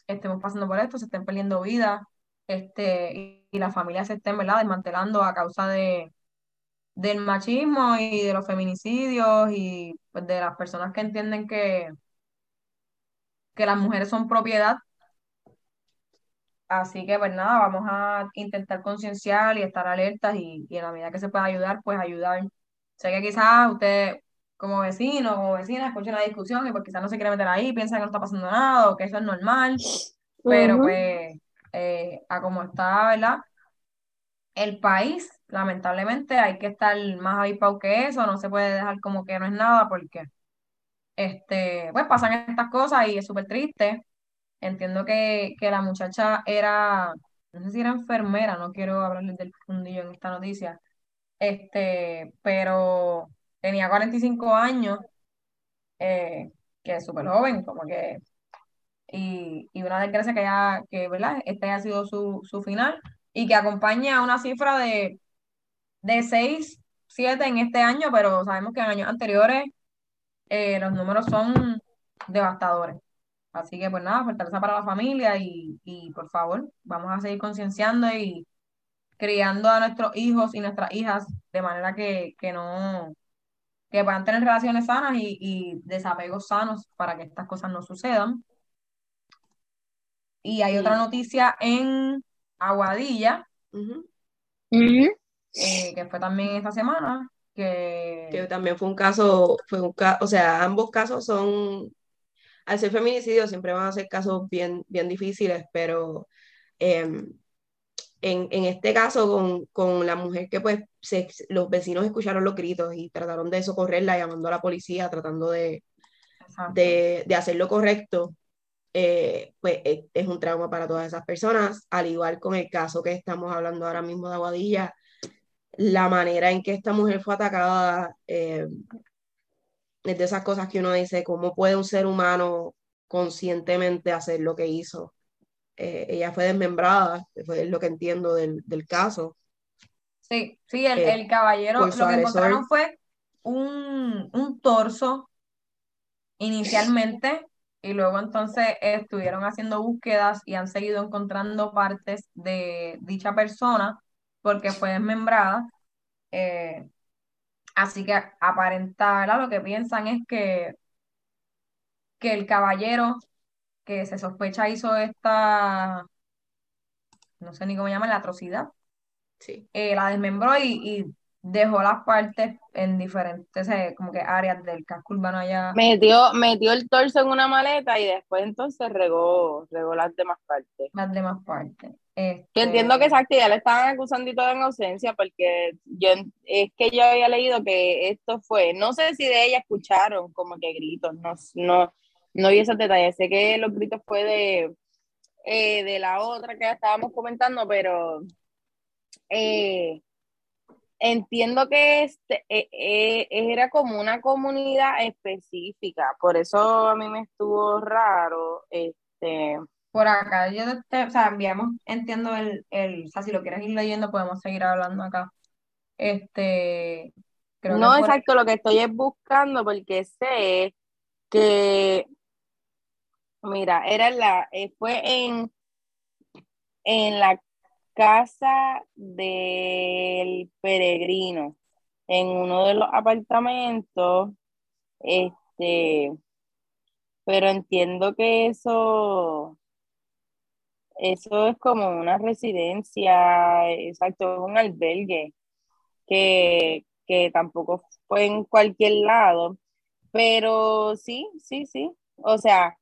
estemos pasando por esto, se estén perdiendo vidas este, y, y las familias se estén, desmantelando a causa de, del machismo y de los feminicidios y pues, de las personas que entienden que, que las mujeres son propiedad. Así que, pues nada, vamos a intentar concienciar y estar alertas y, y en la medida que se pueda ayudar, pues ayudar. Sé que quizás usted, como vecino o vecina, escuche la discusión y pues quizás no se quiere meter ahí, piensa que no está pasando nada o que eso es normal, pero Ujú. pues eh, a como está, ¿verdad? El país, lamentablemente, hay que estar más avispado que eso, no se puede dejar como que no es nada porque, este, pues pasan estas cosas y es súper triste. Entiendo que, que la muchacha era, no sé si era enfermera, no quiero hablarles del fundillo en esta noticia, este, pero tenía 45 años, eh, que es súper joven, como que, y, y una desgracia que ya, que, ¿verdad? Este haya sido su, su final y que acompaña a una cifra de, de 6, 7 en este año, pero sabemos que en años anteriores eh, los números son devastadores. Así que pues nada, fortaleza para la familia y, y por favor, vamos a seguir concienciando y criando a nuestros hijos y nuestras hijas de manera que, que no, que puedan tener relaciones sanas y, y desapegos sanos para que estas cosas no sucedan. Y hay Sí. otra noticia en Aguadilla. Eh, que fue también esta semana, Que que también fue un caso, fue un ca- o sea, ambos casos son, al ser feminicidio siempre van a ser casos bien, bien difíciles, pero em, en, en este caso con, con la mujer que pues se- los vecinos escucharon los gritos y trataron de socorrerla llamando a la policía, tratando de, de, de hacer lo correcto, eh, pues es, es un trauma para todas esas personas, al igual con el caso que estamos hablando ahora mismo de Aguadilla, la manera en que esta mujer fue atacada, eh, es de esas cosas que uno dice, ¿cómo puede un ser humano conscientemente hacer lo que hizo? Eh, ella fue desmembrada, fue lo que entiendo del, del caso, Sí, sí, el, eh, el caballero, su lo que agresor. encontraron fue un, un torso inicialmente y luego entonces estuvieron haciendo búsquedas y han seguido encontrando partes de dicha persona porque fue desmembrada. Eh, así que aparenta, ¿verdad? Lo que piensan es que, que el caballero que se sospecha hizo esta, no sé ni cómo llama, la atrocidad, Sí. eh, la desmembró y, y dejó las partes en diferentes eh, como que áreas del casco urbano allá, Metió, metió el torso en una maleta y después entonces regó, regó las demás partes. las demás partes. Este, entiendo que exacto, ya le estaban acusando y todo en ausencia, porque yo es que yo había leído que esto fue, no sé si de ella escucharon como que gritos, no, no, no vi esos detalles. Sé que los gritos fue de, eh, de la otra que estábamos comentando, pero eh, entiendo que este eh, era como una comunidad específica, por eso a mí me estuvo raro. Este, por acá, yo te, o sea, enviamos, entiendo el, el, o sea, si lo quieres ir leyendo, podemos seguir hablando acá. Este, creo que no por exacto lo que estoy es buscando, porque sé que, mira, era la, eh, fue en, en la casa del peregrino, en uno de los apartamentos, este, pero entiendo que eso, eso es como una residencia, exacto, un albergue, que, que tampoco fue en cualquier lado, pero sí, sí, sí, o sea,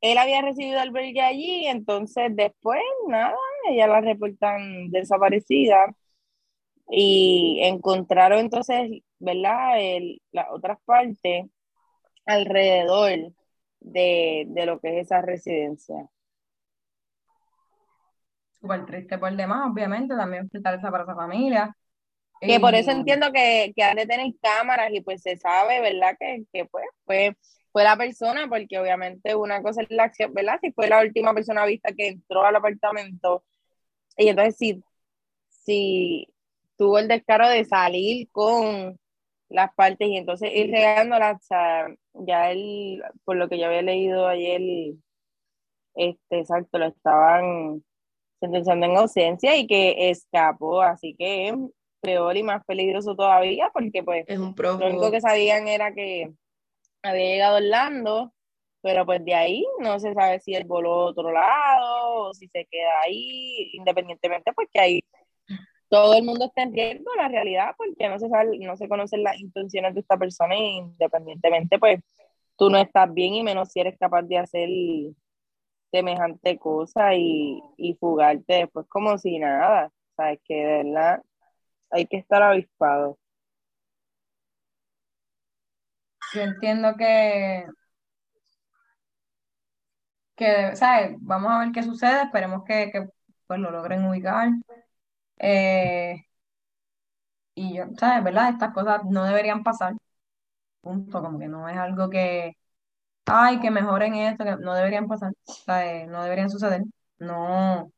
él había recibido albergue allí, entonces después, nada, ella la reportan desaparecida y encontraron entonces, ¿verdad? El, las otras partes alrededor de, de lo que es esa residencia. Súper triste por demás, obviamente, también fortaleza para esa familia. Que por eso Y- entiendo que, que han de tener cámaras y pues se sabe, ¿verdad? Que, que pues fue, fue la persona, porque obviamente una cosa es la acción, ¿verdad? Si fue la última persona vista que entró al apartamento y entonces si, si tuvo el descaro de salir con las partes y entonces ir regándolas, o sea, ya él, por lo que yo había leído ayer, este, exacto, lo estaban sentenciando en ausencia y que escapó, así que peor y más peligroso todavía porque pues Es un lo único que sabían era que había llegado a Orlando, pero pues de ahí no se sabe si él voló a otro lado o si se queda ahí, independientemente pues que ahí todo el mundo está en riesgo, la realidad, porque no se sabe, no se conocen las intenciones de esta persona e independientemente pues tú no estás bien y menos si eres capaz de hacer semejante cosa y, y fugarte después como si nada, sabes que de verdad hay que estar avispado. Yo entiendo que, que, ¿sabes? Vamos a ver qué sucede, esperemos que, que pues, lo logren ubicar. Eh, y yo, ¿sabes? ¿Verdad? Estas cosas no deberían pasar. Punto, como que no es algo que, ay, que mejoren esto, que no deberían pasar, ¿sabes? No deberían suceder. No,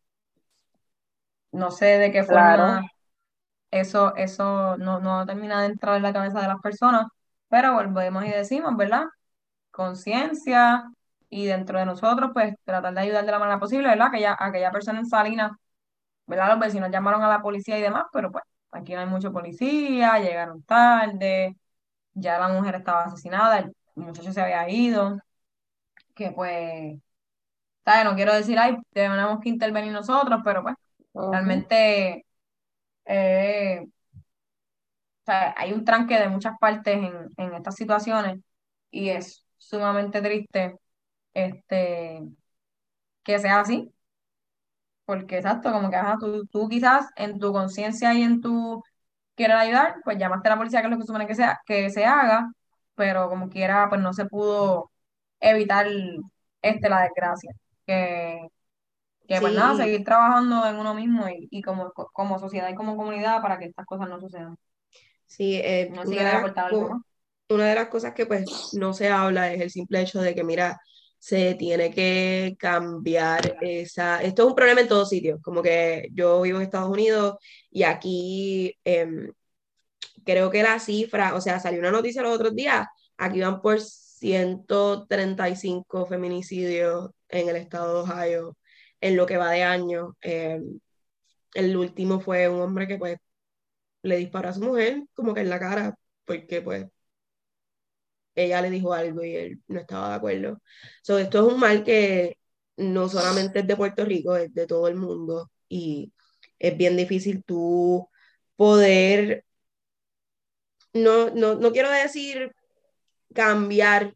no sé de qué Claro. forma eso, eso no, no termina de entrar en la cabeza de las personas, pero volvemos y decimos, ¿verdad? Conciencia y dentro de nosotros, pues tratar de ayudar de la manera posible, ¿verdad? Aquella, aquella persona en Salinas, ¿verdad? Los vecinos llamaron a la policía y demás, pero pues aquí no hay mucho policía, llegaron tarde, ya la mujer estaba asesinada, el muchacho se había ido, que pues, ¿sabes? No quiero decir, ay, tenemos que intervenir nosotros, pero pues realmente eh, o sea, hay un tranque de muchas partes en, en estas situaciones y es sumamente triste este, que sea así, porque exacto, como que ajá, tú, tú quizás en tu conciencia y en tu querer ayudar, pues llamaste a la policía, que es lo que supone que, sea, que se haga, pero como quiera, pues no se pudo evitar este, la desgracia. Que, que pues nada, Sí, seguir trabajando en uno mismo y, y como, como sociedad y como comunidad para que estas cosas no sucedan. sí, eh, No una de las, algo una de las cosas que pues no se habla es el simple hecho de que, mira, se tiene que cambiar esa... Esto es un problema en todos sitios, como que yo vivo en Estados Unidos y aquí em, creo que la cifra, o sea, salió una noticia los otros días, aquí van por 135 feminicidios en el estado de Ohio en lo que va de año. Em, el último fue un hombre que pues le disparó a su mujer como que en la cara porque pues ella le dijo algo y él no estaba de acuerdo. So, esto es un mal que no solamente es de Puerto Rico, es de todo el mundo y es bien difícil tú poder, no, no, no quiero decir cambiar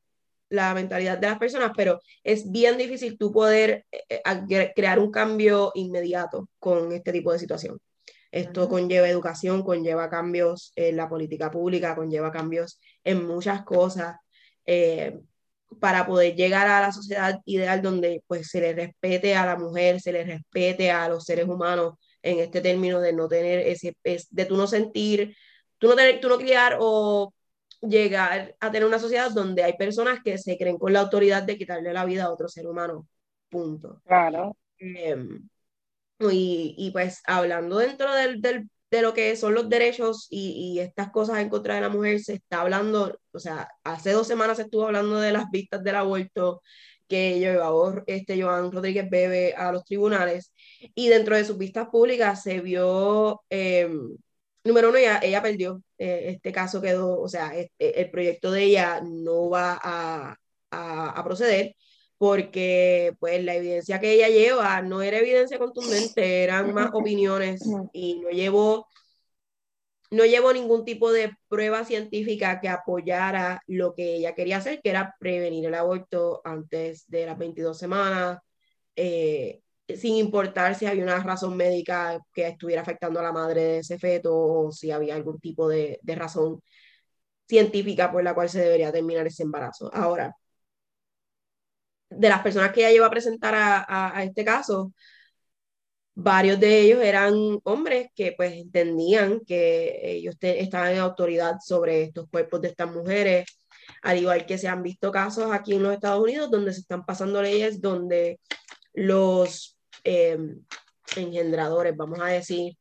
la mentalidad de las personas, pero es bien difícil tú poder eh, crear un cambio inmediato con este tipo de situación. Esto conlleva educación, conlleva cambios en la política pública, conlleva cambios en muchas cosas eh, para poder llegar a la sociedad ideal donde pues se le respete a la mujer, se le respete a los seres humanos en este término de no tener ese, es, de tú no sentir, tú no, tener, tú no criar o llegar a tener una sociedad donde hay personas que se creen con la autoridad de quitarle la vida a otro ser humano. Punto. Claro. Eh, y, y, pues hablando dentro del, del, de lo que son los derechos y, y, estas cosas en contra de la mujer, se está hablando, o sea, hace dos semanas se estuvo hablando de las vistas del aborto que llevaba este Joan Rodríguez Bebe a los tribunales y dentro de sus vistas públicas se vio, eh, número uno, ella, ella perdió, eh, este caso quedó, o sea, este, el proyecto de ella no va a, a, a proceder porque pues la evidencia que ella lleva no era evidencia contundente, eran más opiniones y no llevó, no llevó ningún tipo de prueba científica que apoyara lo que ella quería hacer, que era prevenir el aborto antes de las 22 semanas, eh, sin importar si había una razón médica que estuviera afectando a la madre de ese feto o si había algún tipo de, razón científica por la cual se debería terminar ese embarazo. Ahora, de las personas que ella lleva a presentar a, este caso, varios de ellos eran hombres que pues entendían que ellos te, estaban en autoridad sobre estos cuerpos de estas mujeres, al igual que se han visto casos aquí en los Estados Unidos donde se están pasando leyes donde los eh, engendradores, vamos a decir,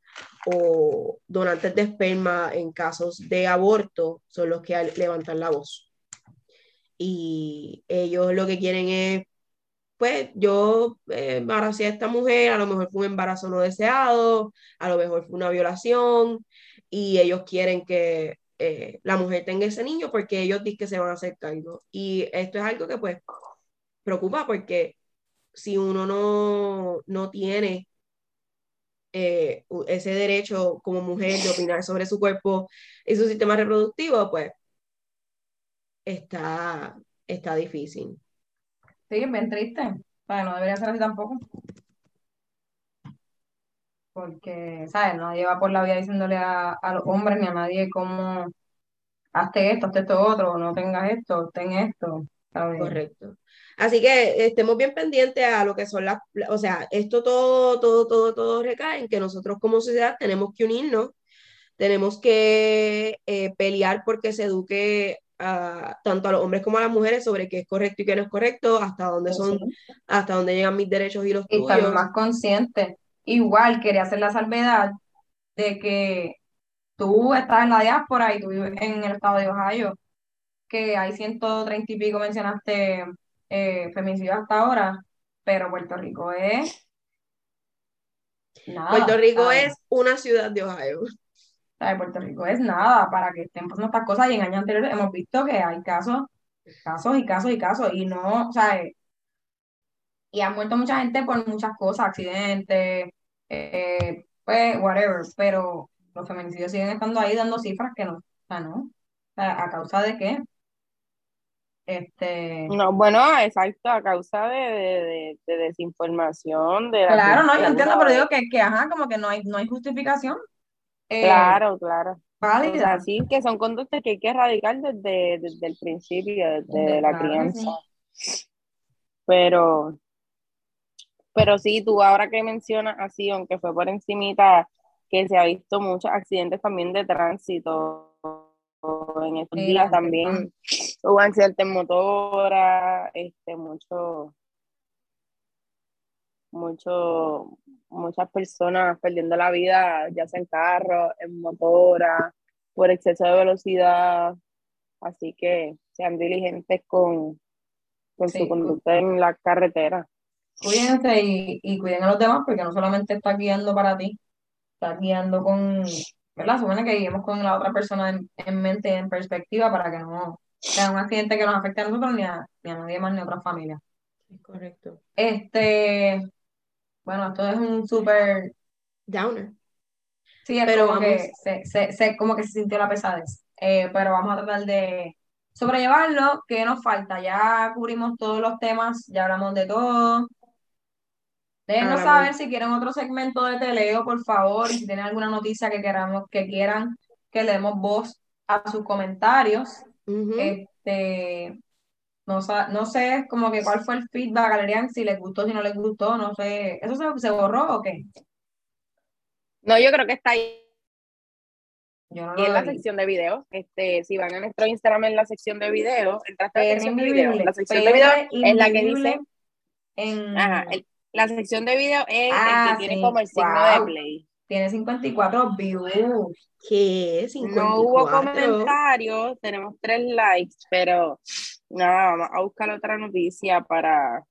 o donantes de esperma en casos de aborto son los que levantan la voz y ellos lo que quieren es pues yo eh, embaracé a esta mujer, a lo mejor fue un embarazo no deseado, a lo mejor fue una violación, y ellos quieren que eh, la mujer tenga ese niño porque ellos dicen que se van a hacer cargo. Y esto es algo que pues preocupa porque si uno no, no tiene eh, ese derecho como mujer de opinar sobre su cuerpo y su sistema reproductivo, pues está, está difícil. Sí, es bien triste. no debería ser así tampoco. Porque, ¿sabes? Nadie va por la vida diciéndole a, los hombres ni a nadie cómo hazte esto, hazte esto otro, no tengas esto, ten esto. Correcto. Así que estemos bien pendientes a lo que son las, o sea, esto todo, todo, todo, todo recae en que nosotros como sociedad tenemos que unirnos, tenemos que eh, pelear porque se eduque tanto a los hombres como a las mujeres sobre qué es correcto y qué no es correcto, hasta dónde son, hasta dónde llegan mis derechos y los y tuyos. más conscientes. Igual quería hacer la salvedad de que tú estás en la diáspora y tú vives en el estado de Ohio, que hay 130 y pico mencionaste eh, feminicidios hasta ahora, pero Puerto Rico es Puerto Rico es una ciudad de Ohio. Puerto Rico es nada para que estén pasando estas cosas y en años anteriores hemos visto que hay casos, casos y casos y casos y no, o sea, y ha muerto mucha gente por muchas cosas, accidentes, eh, pues, whatever, pero los feminicidios siguen estando ahí dando cifras que no, o sea, no, ¿a causa de qué? Este... No, bueno, exacto, a causa de, desinformación. De claro, no, yo entiendo, pero digo que, que, ajá, como que no hay, no hay justificación. Eh, claro, claro. Vale. sí, que son conductas que hay que erradicar desde, desde el principio, desde la crianza. Pero, pero sí, tú ahora que mencionas así, aunque fue por encimita, que se ha visto muchos accidentes también de tránsito en estos días también hubo accidentes motora, este, mucho, mucho, muchas personas perdiendo la vida, ya sea en carro, en motora, por exceso de velocidad. Así que sean diligentes con, con su conducta en la carretera. Cuídense y, y cuiden a los demás porque no solamente está guiando para ti, está guiando con, ¿verdad? Supone que guiemos con la otra persona en, en mente, en perspectiva, para que no sea un accidente que nos afecte a nosotros ni a, ni a nadie más ni a otra familia. correcto. Este, bueno, esto es un súper downer. Sí, pero como, que se, se, como que se sintió la pesadez. Eh, pero vamos a tratar de sobrellevarlo. ¿Qué nos falta? Ya cubrimos todos los temas, ya hablamos de todo. Déjenos saber si quieren otro segmento de teleo, por favor, si tienen alguna noticia que queramos, que quieran que le demos voz a sus comentarios. Este, no, no sé como que cuál fue el feedback, Galerian, si les gustó, si no les gustó, no sé. ¿Eso se, borró o qué? No, yo creo que está ahí. Yo y en la sección de videos, este, si van a nuestro Instagram en la sección de videos, entraste a la sección de videos. La sección de videos es la que dice. En... Ajá, la sección de videos es el que ah, tiene como el signo de play. Tiene 54 views. ¿Qué? No hubo comentarios, tenemos tres likes, pero nada, vamos a buscar otra noticia para,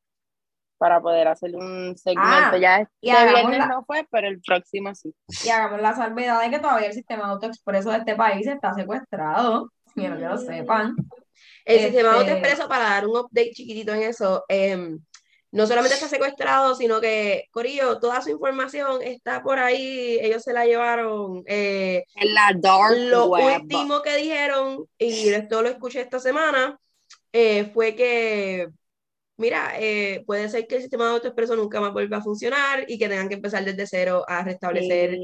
para poder hacer un segmento. Ah, ya este viernes no fue, pero el próximo sí. Y hagamos la salvedad de que todavía el sistema de autoexpreso de este país está secuestrado. Quiero que lo sepan. El sistema de este autoexpreso, para dar un update chiquitito en eso, eh, no solamente está secuestrado, sino que, Corillo, toda su información está por ahí, ellos se la llevaron. Eh, en la dark Lo último que dijeron, y esto lo escuché esta semana, eh, fue que, mira, eh, puede ser que el sistema de autoexpreso nunca más vuelva a funcionar y que tengan que empezar desde cero a restablecer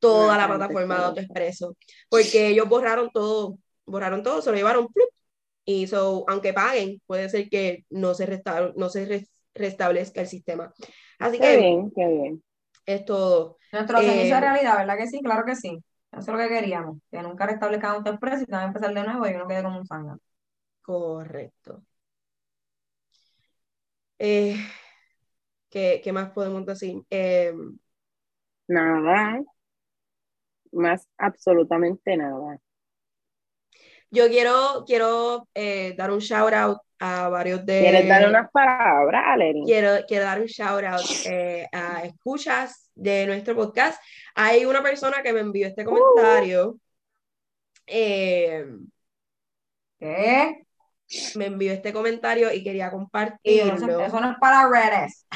toda la plataforma de autoexpreso, porque ellos borraron todo, borraron todo, se lo llevaron, y so, aunque paguen, puede ser que no se, resta no se restablezca el sistema. Así qué que. bien, qué bien. Esto. Nuestro eh, realidad, ¿verdad que sí? Claro que sí. Eso es lo que queríamos, que nunca restablezca un expreso y también empezar de nuevo y uno quede como un sangre. Correcto. Eh, ¿qué, ¿qué, más podemos decir? Eh, nada. Más absolutamente nada. yo quiero, quiero eh, dar un shout out a varios de... ¿Quieres dar unas palabras, Aleri? Quiero, quiero dar un shout out eh, a escuchas de nuestro podcast. Hay una persona que me envió este comentario. eh, ¿Qué? me envió este comentario y quería compartirlo. eso no es para redes.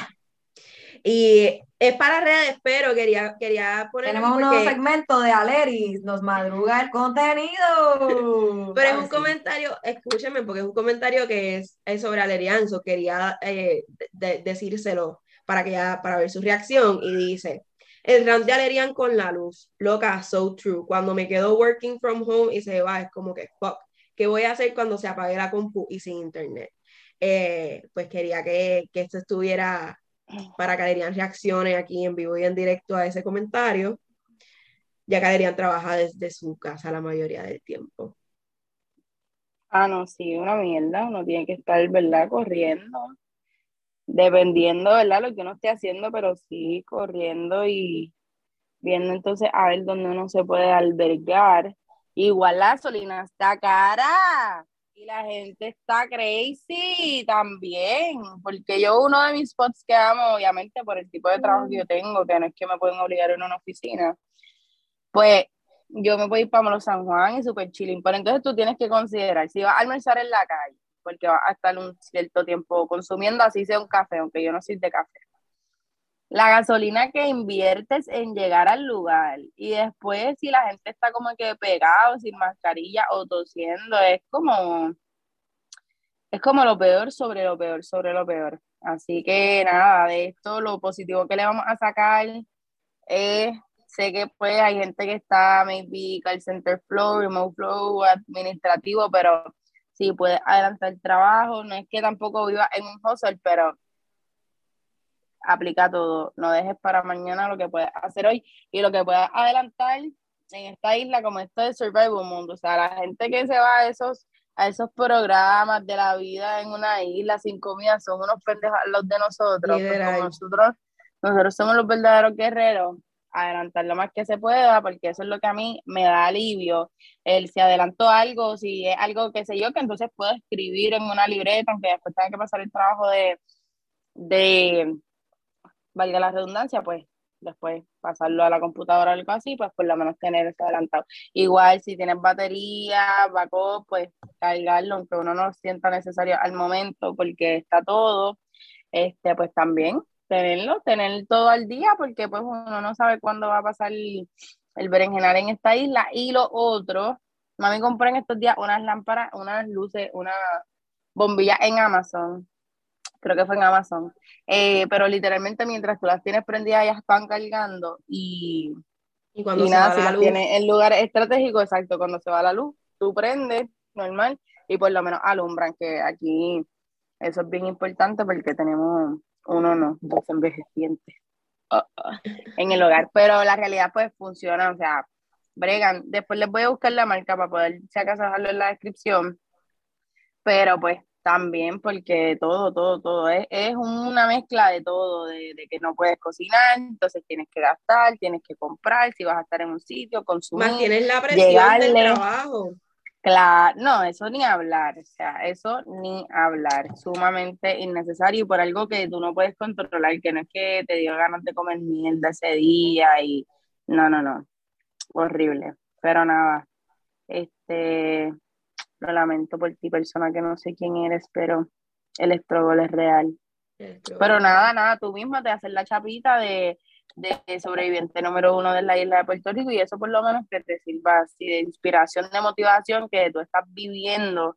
Y es para redes, pero quería, quería poner Tenemos un nuevo segmento de Aleris, nos madruga el contenido. Pero es un comentario, escúcheme, porque es un comentario que es, es sobre Alerianzo. Quería eh, de- decírselo para, que ya, para ver su reacción. Y dice: El rant de Alerian con la luz, loca, so true. Cuando me quedo working from home y se va, es como que fuck. ¿Qué voy a hacer cuando se apague la compu y sin internet? Eh, pues quería que, que esto estuviera para que Alerian reaccione aquí en vivo y en directo a ese comentario, ya que Alerian trabaja desde su casa la mayoría del tiempo. Ah, no, sí, una mierda. Uno tiene que estar, ¿verdad? Corriendo. Dependiendo, ¿verdad? Lo que uno esté haciendo, pero sí, corriendo y viendo entonces a ver dónde uno se puede albergar. Igual la gasolina está cara y la gente está crazy también, porque yo uno de mis spots que amo, obviamente por el tipo de trabajo que yo tengo, que no es que me pueden obligar en una oficina, pues yo me voy a ir para Molo San Juan y super chilling, pero entonces tú tienes que considerar si vas a almorzar en la calle, porque vas a estar un cierto tiempo consumiendo, así sea un café, aunque yo no soy de café. La gasolina que inviertes en llegar al lugar y después si la gente está como que pegado, sin mascarilla o tosiendo, es como, es como lo peor sobre lo peor sobre lo peor. Así que nada, de esto lo positivo que le vamos a sacar es sé que pues hay gente que está maybe call center flow, remote flow, administrativo, pero sí puedes adelantar el trabajo, no es que tampoco viva en un hustle, pero aplica todo, no dejes para mañana lo que puedes hacer hoy y lo que puedas adelantar en esta isla como esto de Survival Mundo, o sea, la gente que se va a esos a esos programas de la vida en una isla sin comida son unos pendejos los de nosotros, como nosotros nosotros somos los verdaderos guerreros, adelantar lo más que se pueda, porque eso es lo que a mí me da alivio. El si adelanto algo, si es algo que sé yo, que entonces puedo escribir en una libreta, aunque después tenga que pasar el trabajo de, de valga la redundancia, pues después pasarlo a la computadora o algo así, pues por lo menos tener eso adelantado. Igual si tienes batería, backup, pues cargarlo, aunque uno no lo sienta necesario al momento, porque está todo, este, pues también tenerlo, tener todo al día, porque pues uno no sabe cuándo va a pasar el, berenjenal en esta isla. Y lo otro, mami compró en estos días unas lámparas, unas luces, una bombilla en Amazon, creo que fue en Amazon, eh, pero literalmente mientras tú las tienes prendidas ya están cargando y, Y cuando y se nada, va si la las luz, tienes en lugares estratégicos, exacto, cuando se va la luz, tú prendes normal y por lo menos alumbran, que aquí eso es bien importante porque tenemos uno, no, dos envejecientes oh, oh, en el hogar, pero la realidad pues funciona, o sea, bregan, después les voy a buscar la marca para poder, si acaso, dejarlo en la descripción, pero pues también porque todo, todo, todo es, es una mezcla de todo, de, de, que no puedes cocinar, entonces tienes que gastar, tienes que comprar, si vas a estar en un sitio, consumir. Más tienes la presión llegarle, del trabajo. Claro, no, eso ni hablar, o sea, eso ni hablar, sumamente innecesario y por algo que tú no puedes controlar, que no es que te dio ganas de comer mierda ese día y no, no, no, horrible, pero nada, este, lo lamento por ti, persona que no sé quién eres, pero el estrogol es real. Pero nada, nada, tú misma te haces la chapita de, de, sobreviviente número uno de la isla de Puerto Rico y eso por lo menos que te sirva así de inspiración, de motivación que tú estás viviendo,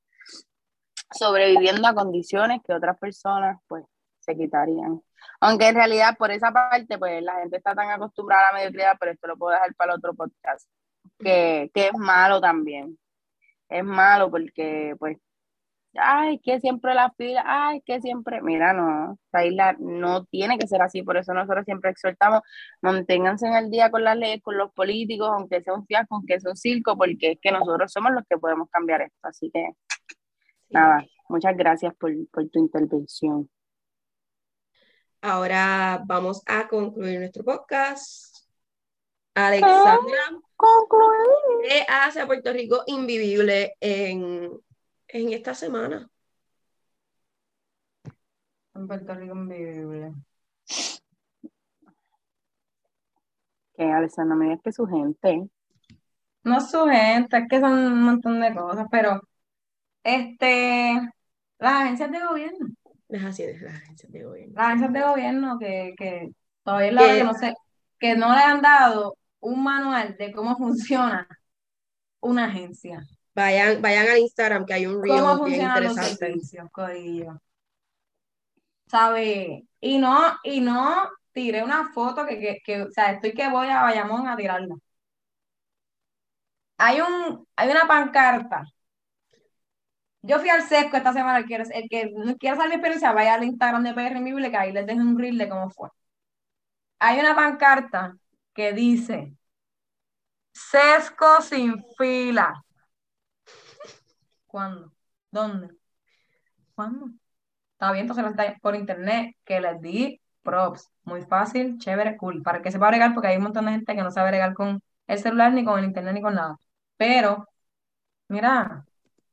sobreviviendo a condiciones que otras personas pues se quitarían. Aunque en realidad por esa parte pues la gente está tan acostumbrada a la mediocridad, pero esto lo puedo dejar para el otro podcast, que, que es malo también. Es malo porque pues ay, que siempre la fila, ay, que siempre, mira, no, esta isla no tiene que ser así, por eso nosotros siempre exhortamos, manténganse en el día con las leyes, con los políticos, aunque sea un fiasco, aunque sea un circo, porque es que nosotros somos los que podemos cambiar esto, así que, sí. nada, muchas gracias por, por tu intervención. Ahora vamos a concluir nuestro podcast. Alexandra, Concluir. ¿qué hace a Puerto Rico invivible en, en esta semana? En Puerto Rico invivible. Que Alessandra me que su gente. No su gente, es que son un montón de cosas, pero este, las agencias de gobierno, Las agencias, las agencias de gobierno. las agencias de gobierno que, que todavía es la Que- que no sé, que no le han dado un manual de cómo funciona una agencia, Vayan, vayan al Instagram que hay un cómo reel bien los interesante. ¿Sabe? Y no, y no tiré una foto que, que, que, o sea, estoy que voy a Bayamón a tirarla. Hay un, hay una pancarta. Yo fui al sesco esta semana, el que, el que no quiera mi experiencia, vaya al Instagram de PR Invible, que ahí les dejo un reel de cómo fue. Hay una pancarta que dice Sesco sin fila. ¿Cuándo? ¿Dónde? ¿Cuándo? Está bien, entonces por internet, que les di props. Muy fácil, chévere, cool. Para que sepa bregar, porque hay un montón de gente que no sabe bregar con el celular, ni con el internet, ni con nada. Pero, mira,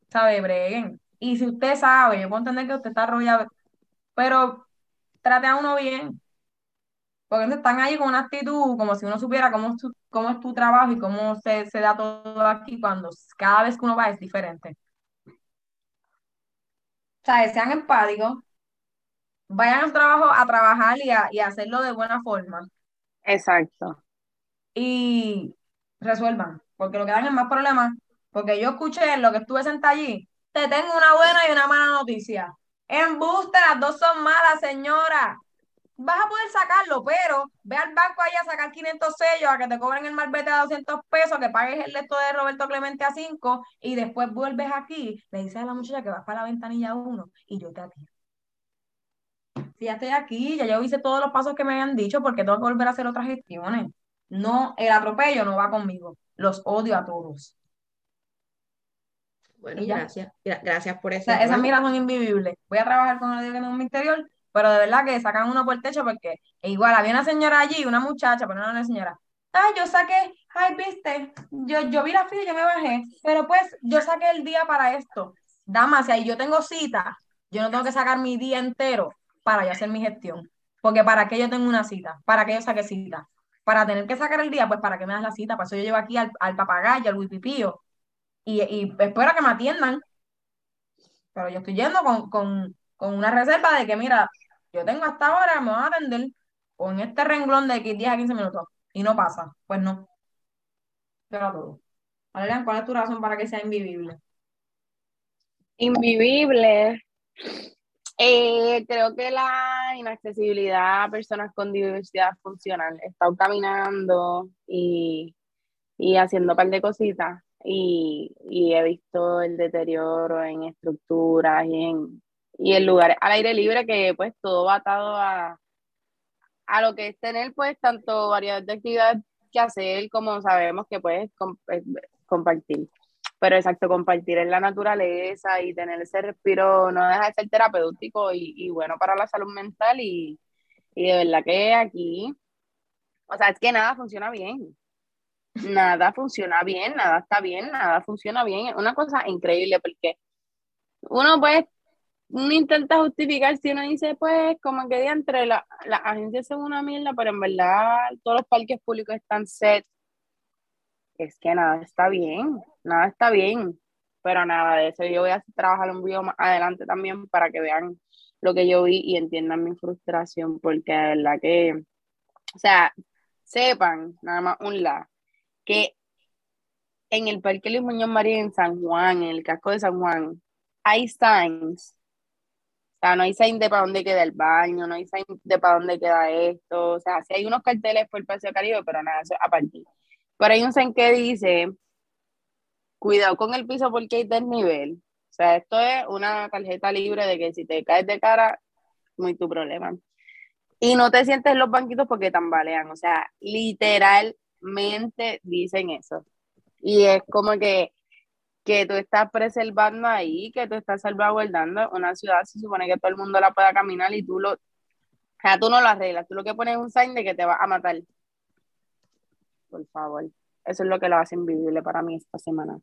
sabe, breguen. Y si usted sabe, yo puedo entender que usted está arrollado, pero trate a uno bien. Porque están ahí con una actitud como si uno supiera cómo es tu, cómo es tu trabajo y cómo se, se da todo aquí cuando cada vez que uno va es diferente. O sea, sean empáticos, vayan al trabajo a trabajar y a, y hacerlo de buena forma Exacto. y resuelvan, porque lo que dan es más problemas. Porque yo escuché en lo que estuve sentada allí, te tengo una buena y una mala noticia. Embuste, las dos son malas, señora. Vas a poder sacarlo, pero ve al banco ahí a sacar 500 sellos, a que te cobren el malvete a 200 pesos, que pagues el esto de Roberto Clemente a 5 y después vuelves aquí, le dices a la muchacha que vas para la ventanilla 1 y yo te atiendo. Si ya estoy aquí, ya yo hice todos los pasos que me habían dicho porque tengo que volver a hacer otras gestiones. No, el atropello no va conmigo. Los odio a todos. Bueno, gracias. Gra- gracias por O ese sea, esas miras son invivibles. Voy a trabajar con el odio que tengo en mi interior, pero de verdad que sacan uno por el techo porque igual había una señora allí, una muchacha, pero no una señora. Ay, yo saqué, ay, viste, yo, yo vi la fila y yo me bajé, pero pues yo saqué el día para esto. Dama, si ahí yo tengo cita, yo no tengo que sacar mi día entero para yo hacer mi gestión. Porque para qué yo tengo una cita, para qué yo saqué cita. Para tener que sacar el día, pues para qué me das la cita. Para eso yo llevo aquí al, al papagayo, al wipipío, y, y espero que me atiendan. Pero yo estoy yendo con, con, con una reserva de que, mira, yo tengo hasta ahora, me van a atender con este renglón de 10 a 15 minutos. Y no pasa. Pues no. Pero todo. Valeria, ¿cuál es tu razón para que sea invivible? Invivible. Eh, creo que la inaccesibilidad a personas con diversidad funcional. He estado caminando y, y haciendo un par de cositas y, y he visto el deterioro en estructuras y en, y en lugares al aire libre que pues todo va atado a, a lo que es tener pues tanto variedad de actividades que hacer como sabemos que puedes com- eh, compartir. Pero exacto, compartir en la naturaleza y tener ese respiro no deja de ser terapéutico y, y bueno para la salud mental y, y de verdad que aquí, o sea, es que nada funciona bien. Nada funciona bien, nada está bien, nada funciona bien. Una cosa increíble porque uno pues, uno intenta justificar si uno dice pues como que entre la, las agencias son una mierda, pero en verdad todos los parques públicos están set. Es que nada está bien, nada está bien, pero nada de eso. Yo voy a trabajar un video más adelante también para que vean lo que yo vi y entiendan mi frustración, porque de verdad que, o sea, sepan, nada más un la, que en el Parque Luis Muñoz Marín en San Juan, en el casco de San Juan, hay signs. O sea, no hay sign de para dónde queda el baño, no hay sign de para dónde queda esto. O sea, sí hay unos carteles por el Paseo Caribe, pero nada, eso es aparte. Pero hay un sign que dice, cuidado con el piso porque hay desnivel. O sea, esto es una tarjeta libre de que si te caes de cara, muy tu problema. Y no te sientes en los banquitos porque tambalean. O sea, literalmente dicen eso. Y es como que, que tú estás preservando ahí, que tú estás salvaguardando una ciudad, se supone que todo el mundo la pueda caminar y tú lo, o sea, tú no lo arreglas, tú lo que pones es un sign de que te va a matar. por favor. Eso es lo que lo hace invivible para mí esta semana.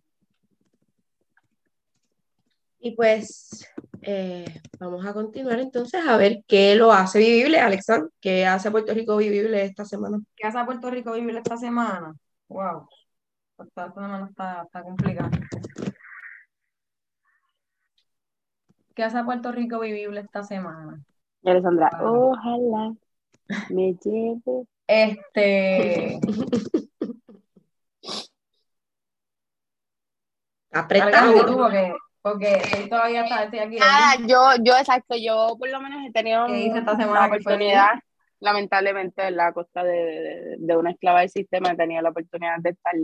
Y pues eh, vamos a continuar entonces a ver qué lo hace vivible, Alexandra. ¿Qué hace Puerto Rico vivible esta semana? ¿Qué hace Puerto Rico vivible esta semana? Wow, esta semana está, está complicada. ¿Qué hace Puerto Rico vivible esta semana? Alessandra, ojalá me lleve. Este. Apretado. porque, porque todavía está, estoy aquí. Ah, yo, yo, exacto, yo por lo menos he tenido ¿Qué hice esta una semana que fue oportunidad, lamentablemente, en la costa de, de, de una esclava del sistema, he tenido la oportunidad de estar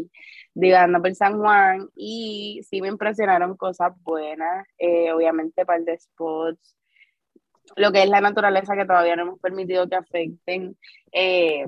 divagando por San Juan y sí me impresionaron cosas buenas, eh, obviamente par de spots, lo que es la naturaleza que todavía no hemos permitido que afecten. Eh,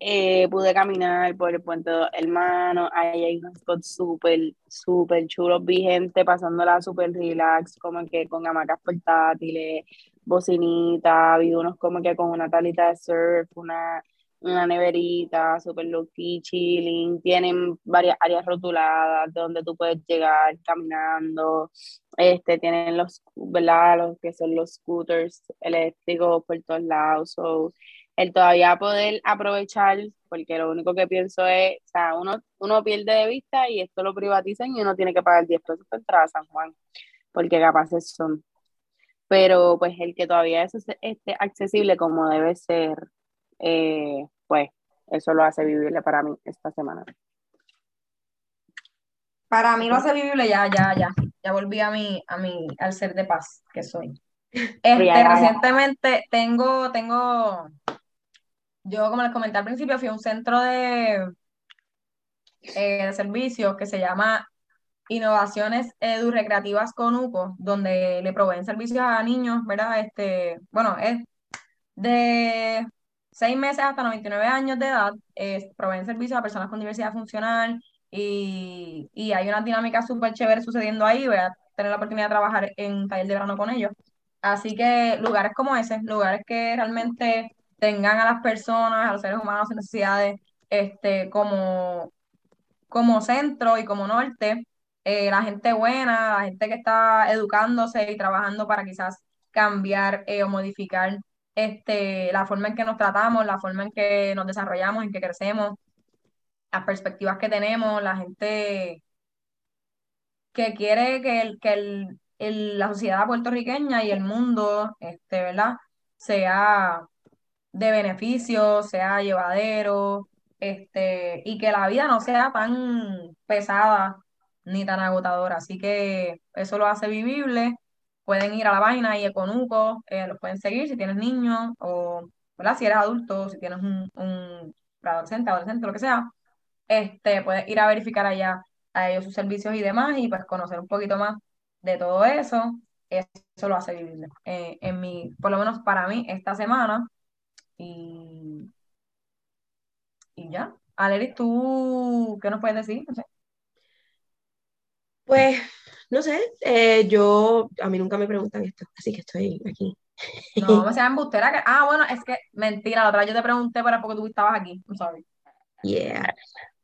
eh, pude caminar por el puente de hermanos, ahí hay unos spots súper, súper chulos, vi gente pasándola súper relax, como que con hamacas portátiles, bocinita, vi unos como que con una talita de surf, una, una neverita, súper low-key, chilling, tienen varias áreas rotuladas donde tú puedes llegar caminando, este, tienen los, ¿verdad? Los que son los scooters eléctricos por todos lados, so, el todavía poder aprovechar, porque lo único que pienso es, o sea, uno, uno pierde de vista y esto lo privatizan y uno tiene que pagar 10 pesos por entrada a San Juan, porque capaces son. Pero pues el que todavía eso esté accesible como debe ser, eh, pues eso lo hace vivible para mí esta semana. Para mí lo hace vivible ya, ya, ya. Ya volví a mi, a mi, al ser de paz que soy. Este, Ya, ya, ya. recientemente tengo, tengo, yo como les comenté al principio, fui a un centro de, eh, de servicios que se llama Innovaciones Edu-Recreativas con UCO, donde le proveen servicios a niños, ¿verdad? Este, bueno, es de seis meses hasta 99 años de edad, proveen servicios a personas con diversidad funcional y, y hay una dinámica súper chévere sucediendo ahí. Voy a tener la oportunidad de trabajar en taller de verano con ellos. Así que lugares como ese, lugares que realmente tengan a las personas, a los seres humanos sin necesidades, este, como, como centro y como norte, eh, la gente buena, la gente que está educándose y trabajando para quizás cambiar eh, o modificar este, la forma en que nos tratamos, la forma en que nos desarrollamos, en que crecemos, las perspectivas que tenemos, la gente que quiere que, el, que el, la sociedad puertorriqueña y el mundo, este, ¿verdad? sea de beneficio, sea llevadero, este, y que la vida no sea tan pesada ni tan agotadora. Así que eso lo hace vivible. Pueden ir a la página y Econuco, eh, los pueden seguir si tienes niños o, ¿verdad? Si eres adulto, si tienes un, un adolescente, adolescente, lo que sea, este, puedes ir a verificar allá a ellos sus servicios y demás y pues conocer un poquito más de todo eso. Eso lo hace vivible. Eh, en mi, por lo menos para mí, esta semana. Y, y ya. Aleris, ¿tú qué nos puedes decir? No sé. Pues, no sé, eh, yo, a mí nunca me preguntan esto, así que estoy aquí. No, me sea embustera. que- Ah, bueno, es que mentira, la otra vez yo te pregunté, pero porque tú estabas aquí. I'm sorry. Yeah.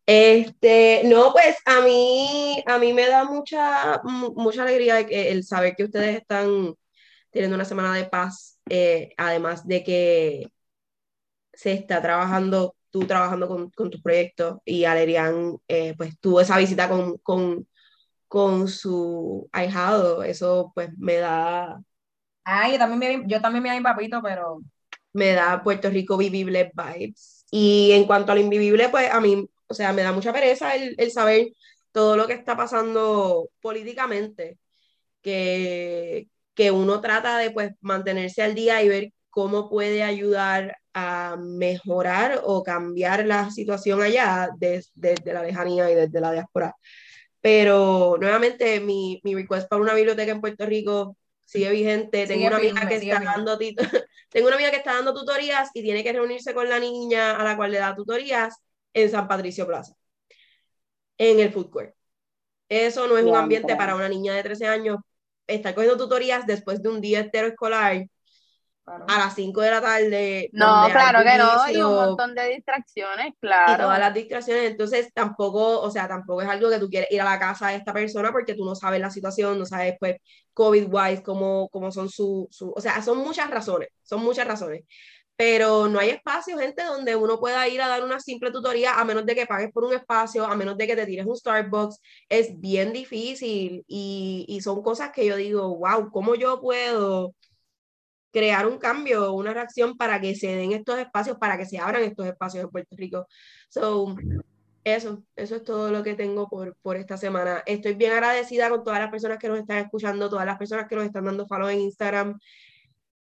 Este, no, pues a mí, a mí me da mucha, mu- mucha alegría el saber que ustedes están teniendo una semana de paz, eh, además de que se está trabajando, tú trabajando con, con tus proyectos y Alerian, eh, pues tuvo esa visita con, con, con su ahijado, eso pues me da, Ah, yo también me, yo también me a mi papito, pero me da Puerto Rico vivible vibes. Y en cuanto a lo invivible, pues a mí, o sea, me da mucha pereza el, el saber todo lo que está pasando políticamente, que, que uno trata de pues mantenerse al día y ver cómo puede ayudar a mejorar o cambiar la situación allá des- desde la lejanía y desde la diáspora. Pero nuevamente mi, mi request para una biblioteca en Puerto Rico sigue vigente. Tengo Sigue una amiga firme, que está firme. dando tengo una amiga que está dando tutorías y tiene que reunirse con la niña a la cual le da tutorías en San Patricio Plaza, en el food court. Eso no es un ambiente para una niña de 13 años. Estar cogiendo tutorías después de un día entero escolar a las 5 de la tarde. No, claro que no, y un montón de distracciones, claro. Y todas las distracciones, entonces tampoco, o sea, tampoco es algo que tú quieres ir a la casa de esta persona porque tú no sabes la situación, no sabes, pues, COVID-wise, cómo, cómo son su, su, o sea, son muchas razones, son muchas razones. Pero no hay espacio, gente, donde uno pueda ir a dar una simple tutoría a menos de que pagues por un espacio, a menos de que te tires un Starbucks. Es bien difícil y, y son cosas que yo digo, wow, ¿cómo yo puedo crear un cambio, una reacción para que se den estos espacios, para que se abran estos espacios en Puerto Rico. So, eso, eso es todo lo que tengo por, por esta semana. Estoy bien agradecida con todas las personas que nos están escuchando, todas las personas que nos están dando follow en Instagram.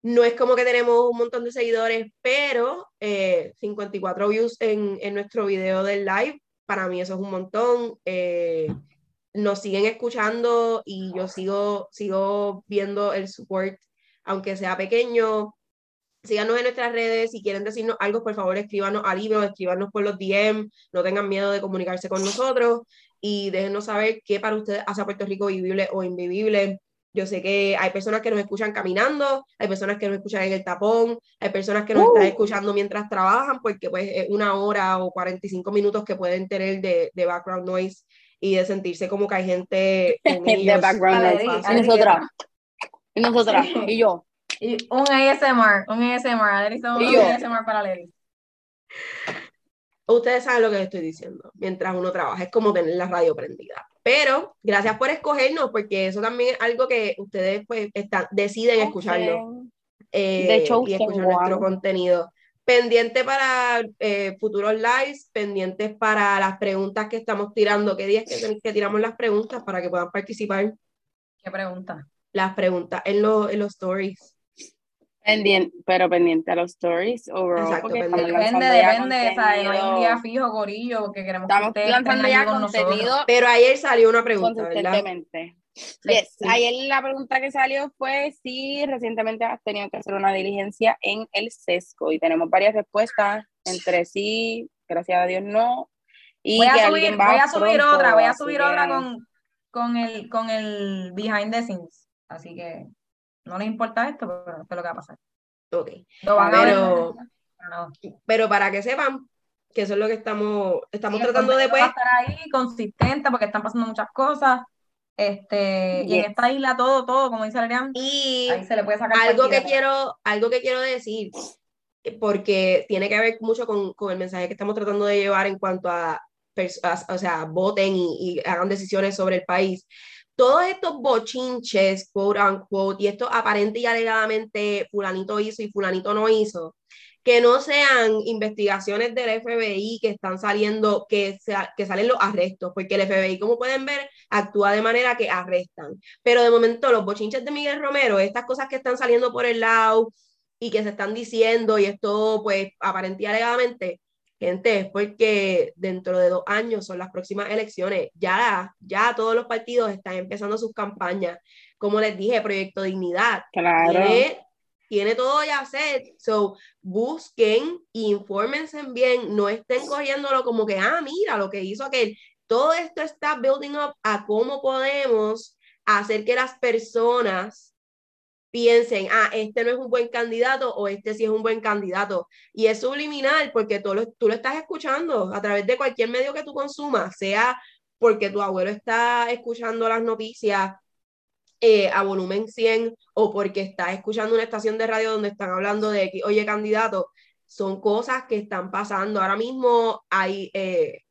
No es como que tenemos un montón de seguidores, pero 54 eh, views en, en, nuestro video del live, para mí eso es un montón. Eh, nos siguen escuchando y yo sigo, sigo viendo el support aunque sea pequeño. Síganos en nuestras redes, si quieren decirnos algo, por favor, escríbanos al libro, escríbanos por los DM, no tengan miedo de comunicarse con nosotros y déjenos saber qué para ustedes hace a Puerto Rico vivible o invivible. Yo sé que hay personas que nos escuchan caminando, hay personas que nos escuchan en el tapón, hay personas que nos están uh. escuchando mientras trabajan, porque pues es una hora o 45 minutos que pueden tener de, de background noise y de sentirse como que hay gente de background noise. Y nosotras, y yo. Y un ASMR, un ASMR. un ASMR para Leris. Ustedes saben lo que estoy diciendo. Mientras uno trabaja, es como tener la radio prendida. Pero gracias por escogernos, porque eso también es algo que ustedes pues están, deciden escucharlo. Eh, de hecho, y escuchar nuestro contenido. Pendiente para eh, futuros lives, pendientes para las preguntas que estamos tirando. ¿Qué días que, que tiramos las preguntas para que puedan participar? ¿Qué pregunta? Las preguntas en, los en los stories. Pendiente, pero pendiente a los stories Exacto, depende, depende, o sea, no hay un día fijo, gorillo, porque queremos Estamos que lanzando ya contenido. Pero ayer salió una pregunta, consistentemente. Yes. Ayer la pregunta que salió fue si recientemente has tenido que hacer una diligencia en el sesco y tenemos varias respuestas entre sí, gracias a Dios no. Y voy a subir, voy a subir otra, voy a subir otra con, con, el, con el behind the scenes. Así que no le importa esto, pero esto es lo que va a pasar. Ok. pero, pero para que sepan que eso es lo que estamos, estamos tratando de pues, estar ahí consistente porque están pasando muchas cosas. Este, y en esta isla todo, todo, como dice Adrián, y ahí se le puede sacar algo que quiero, algo que quiero decir, porque tiene que ver mucho con, con el mensaje que estamos tratando de llevar en cuanto a, o sea, voten y, y hagan decisiones sobre el país todos estos bochinches, quote unquote, y esto aparente y alegadamente fulanito hizo y fulanito no hizo, que no sean investigaciones del FBI que están saliendo, que, que salen los arrestos, porque el FBI, como pueden ver, actúa de manera que arrestan. Pero de momento los bochinches de Miguel Romero, estas cosas que están saliendo por el lado y que se están diciendo, y esto pues aparente y alegadamente, Gente, es porque dentro de dos años son las próximas elecciones. Ya, ya todos los partidos están empezando sus campañas. Como les dije, Proyecto Dignidad. Claro. Tiene, todo ya set. So, busquen, infórmense bien, no estén cogiéndolo como que, ah, mira lo que hizo aquel. Todo esto está building up a cómo podemos hacer que las personas piensen, ah, este no es un buen candidato o este sí es un buen candidato. Y es subliminal porque tú lo, tú lo estás escuchando a través de cualquier medio que tú consumas, sea porque tu abuelo está escuchando las noticias eh, a volumen 100 o porque estás escuchando una estación de radio donde están hablando de oye, candidato, son cosas que están pasando. Ahora mismo hay... Eh,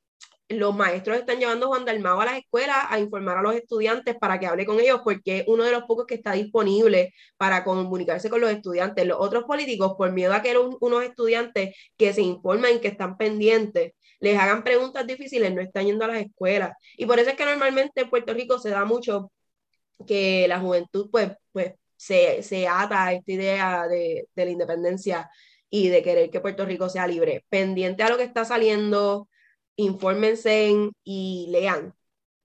los maestros están llevando a Juan Dalmao a las escuelas a informar a los estudiantes para que hable con ellos, porque es uno de los pocos que está disponible para comunicarse con los estudiantes. Los otros políticos, por miedo a que unos estudiantes que se informen, que están pendientes, les hagan preguntas difíciles, no están yendo a las escuelas. Y por eso es que normalmente en Puerto Rico se da mucho que la juventud pues, pues se, se ata a esta idea de, de la independencia y de querer que Puerto Rico sea libre, pendiente a lo que está saliendo, infórmense y lean,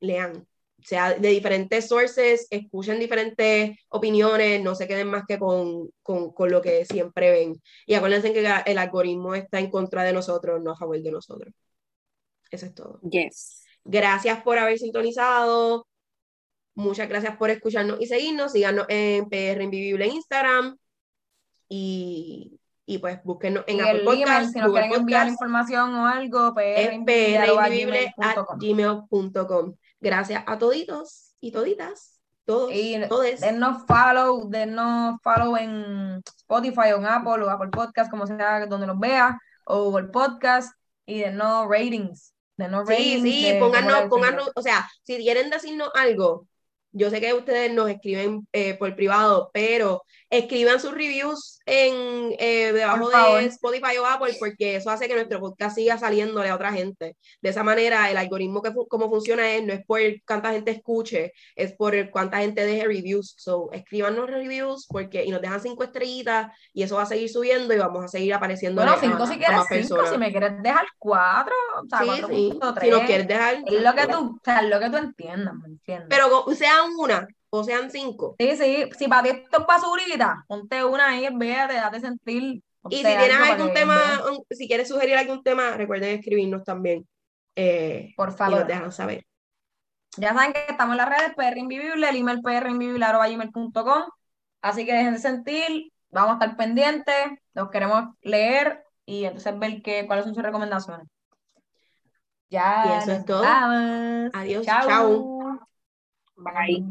lean. O sea, de diferentes sources, escuchen diferentes opiniones, no se queden más que con, con, con, lo que siempre ven. Y acuérdense que el algoritmo está en contra de nosotros, no a favor de nosotros. Eso es todo. Yes. Gracias por haber sintonizado. Muchas gracias por escucharnos y seguirnos. Síganos en PR Invivible en Instagram y, y pues búsquenos en Y Apple Podcasts, si nos Google quieren enviar información o algo, es prrinvivible.gmail.com. gmail.com. Gracias a toditos y toditas, todos, Y todes. Denos follow, denos follow en Spotify o en Apple o Apple Podcast, como sea donde nos vea, o Google Podcast, y denos ratings. Denos Sí, ratings sí, de pónganos, pónganos, o sea, si quieren decirnos algo, yo sé que ustedes nos escriben eh, por privado, pero escriban sus reviews en eh, debajo de Spotify o Apple, porque eso hace que nuestro podcast siga saliéndole a otra gente. De esa manera, el algoritmo que fu- como funciona es, no es por cuánta gente escuche, es por cuánta gente deje reviews. So, escríbanos reviews porque, y nos dejan cinco estrellitas y eso va a seguir subiendo y vamos a seguir apareciendo Bueno, a, cinco si quieres más cinco, personas. si me quieres dejar cuatro, o sea, Sí, cuatro sí, punto si nos tres. quieres dejar. Es lo que tú, o sea, lo que tú entiendas, ¿me entiendes? Pero sean una o sean cinco. sí, sí, si para ti esto es basurita, ponte una ahí, véate, date sentir. Y si tienes algún que tema, un- si quieres sugerir algún tema, recuerden escribirnos también. eh, por y favor. nos dejan saber. Ya saben que estamos en las redes PR Invivible, el email prinvivible.com. Así que dejen de sentir, vamos a estar pendientes, los queremos leer y entonces ver qué, cuáles son sus recomendaciones. Ya, Y eso es todo. Adiós, Chao. chao. Bye.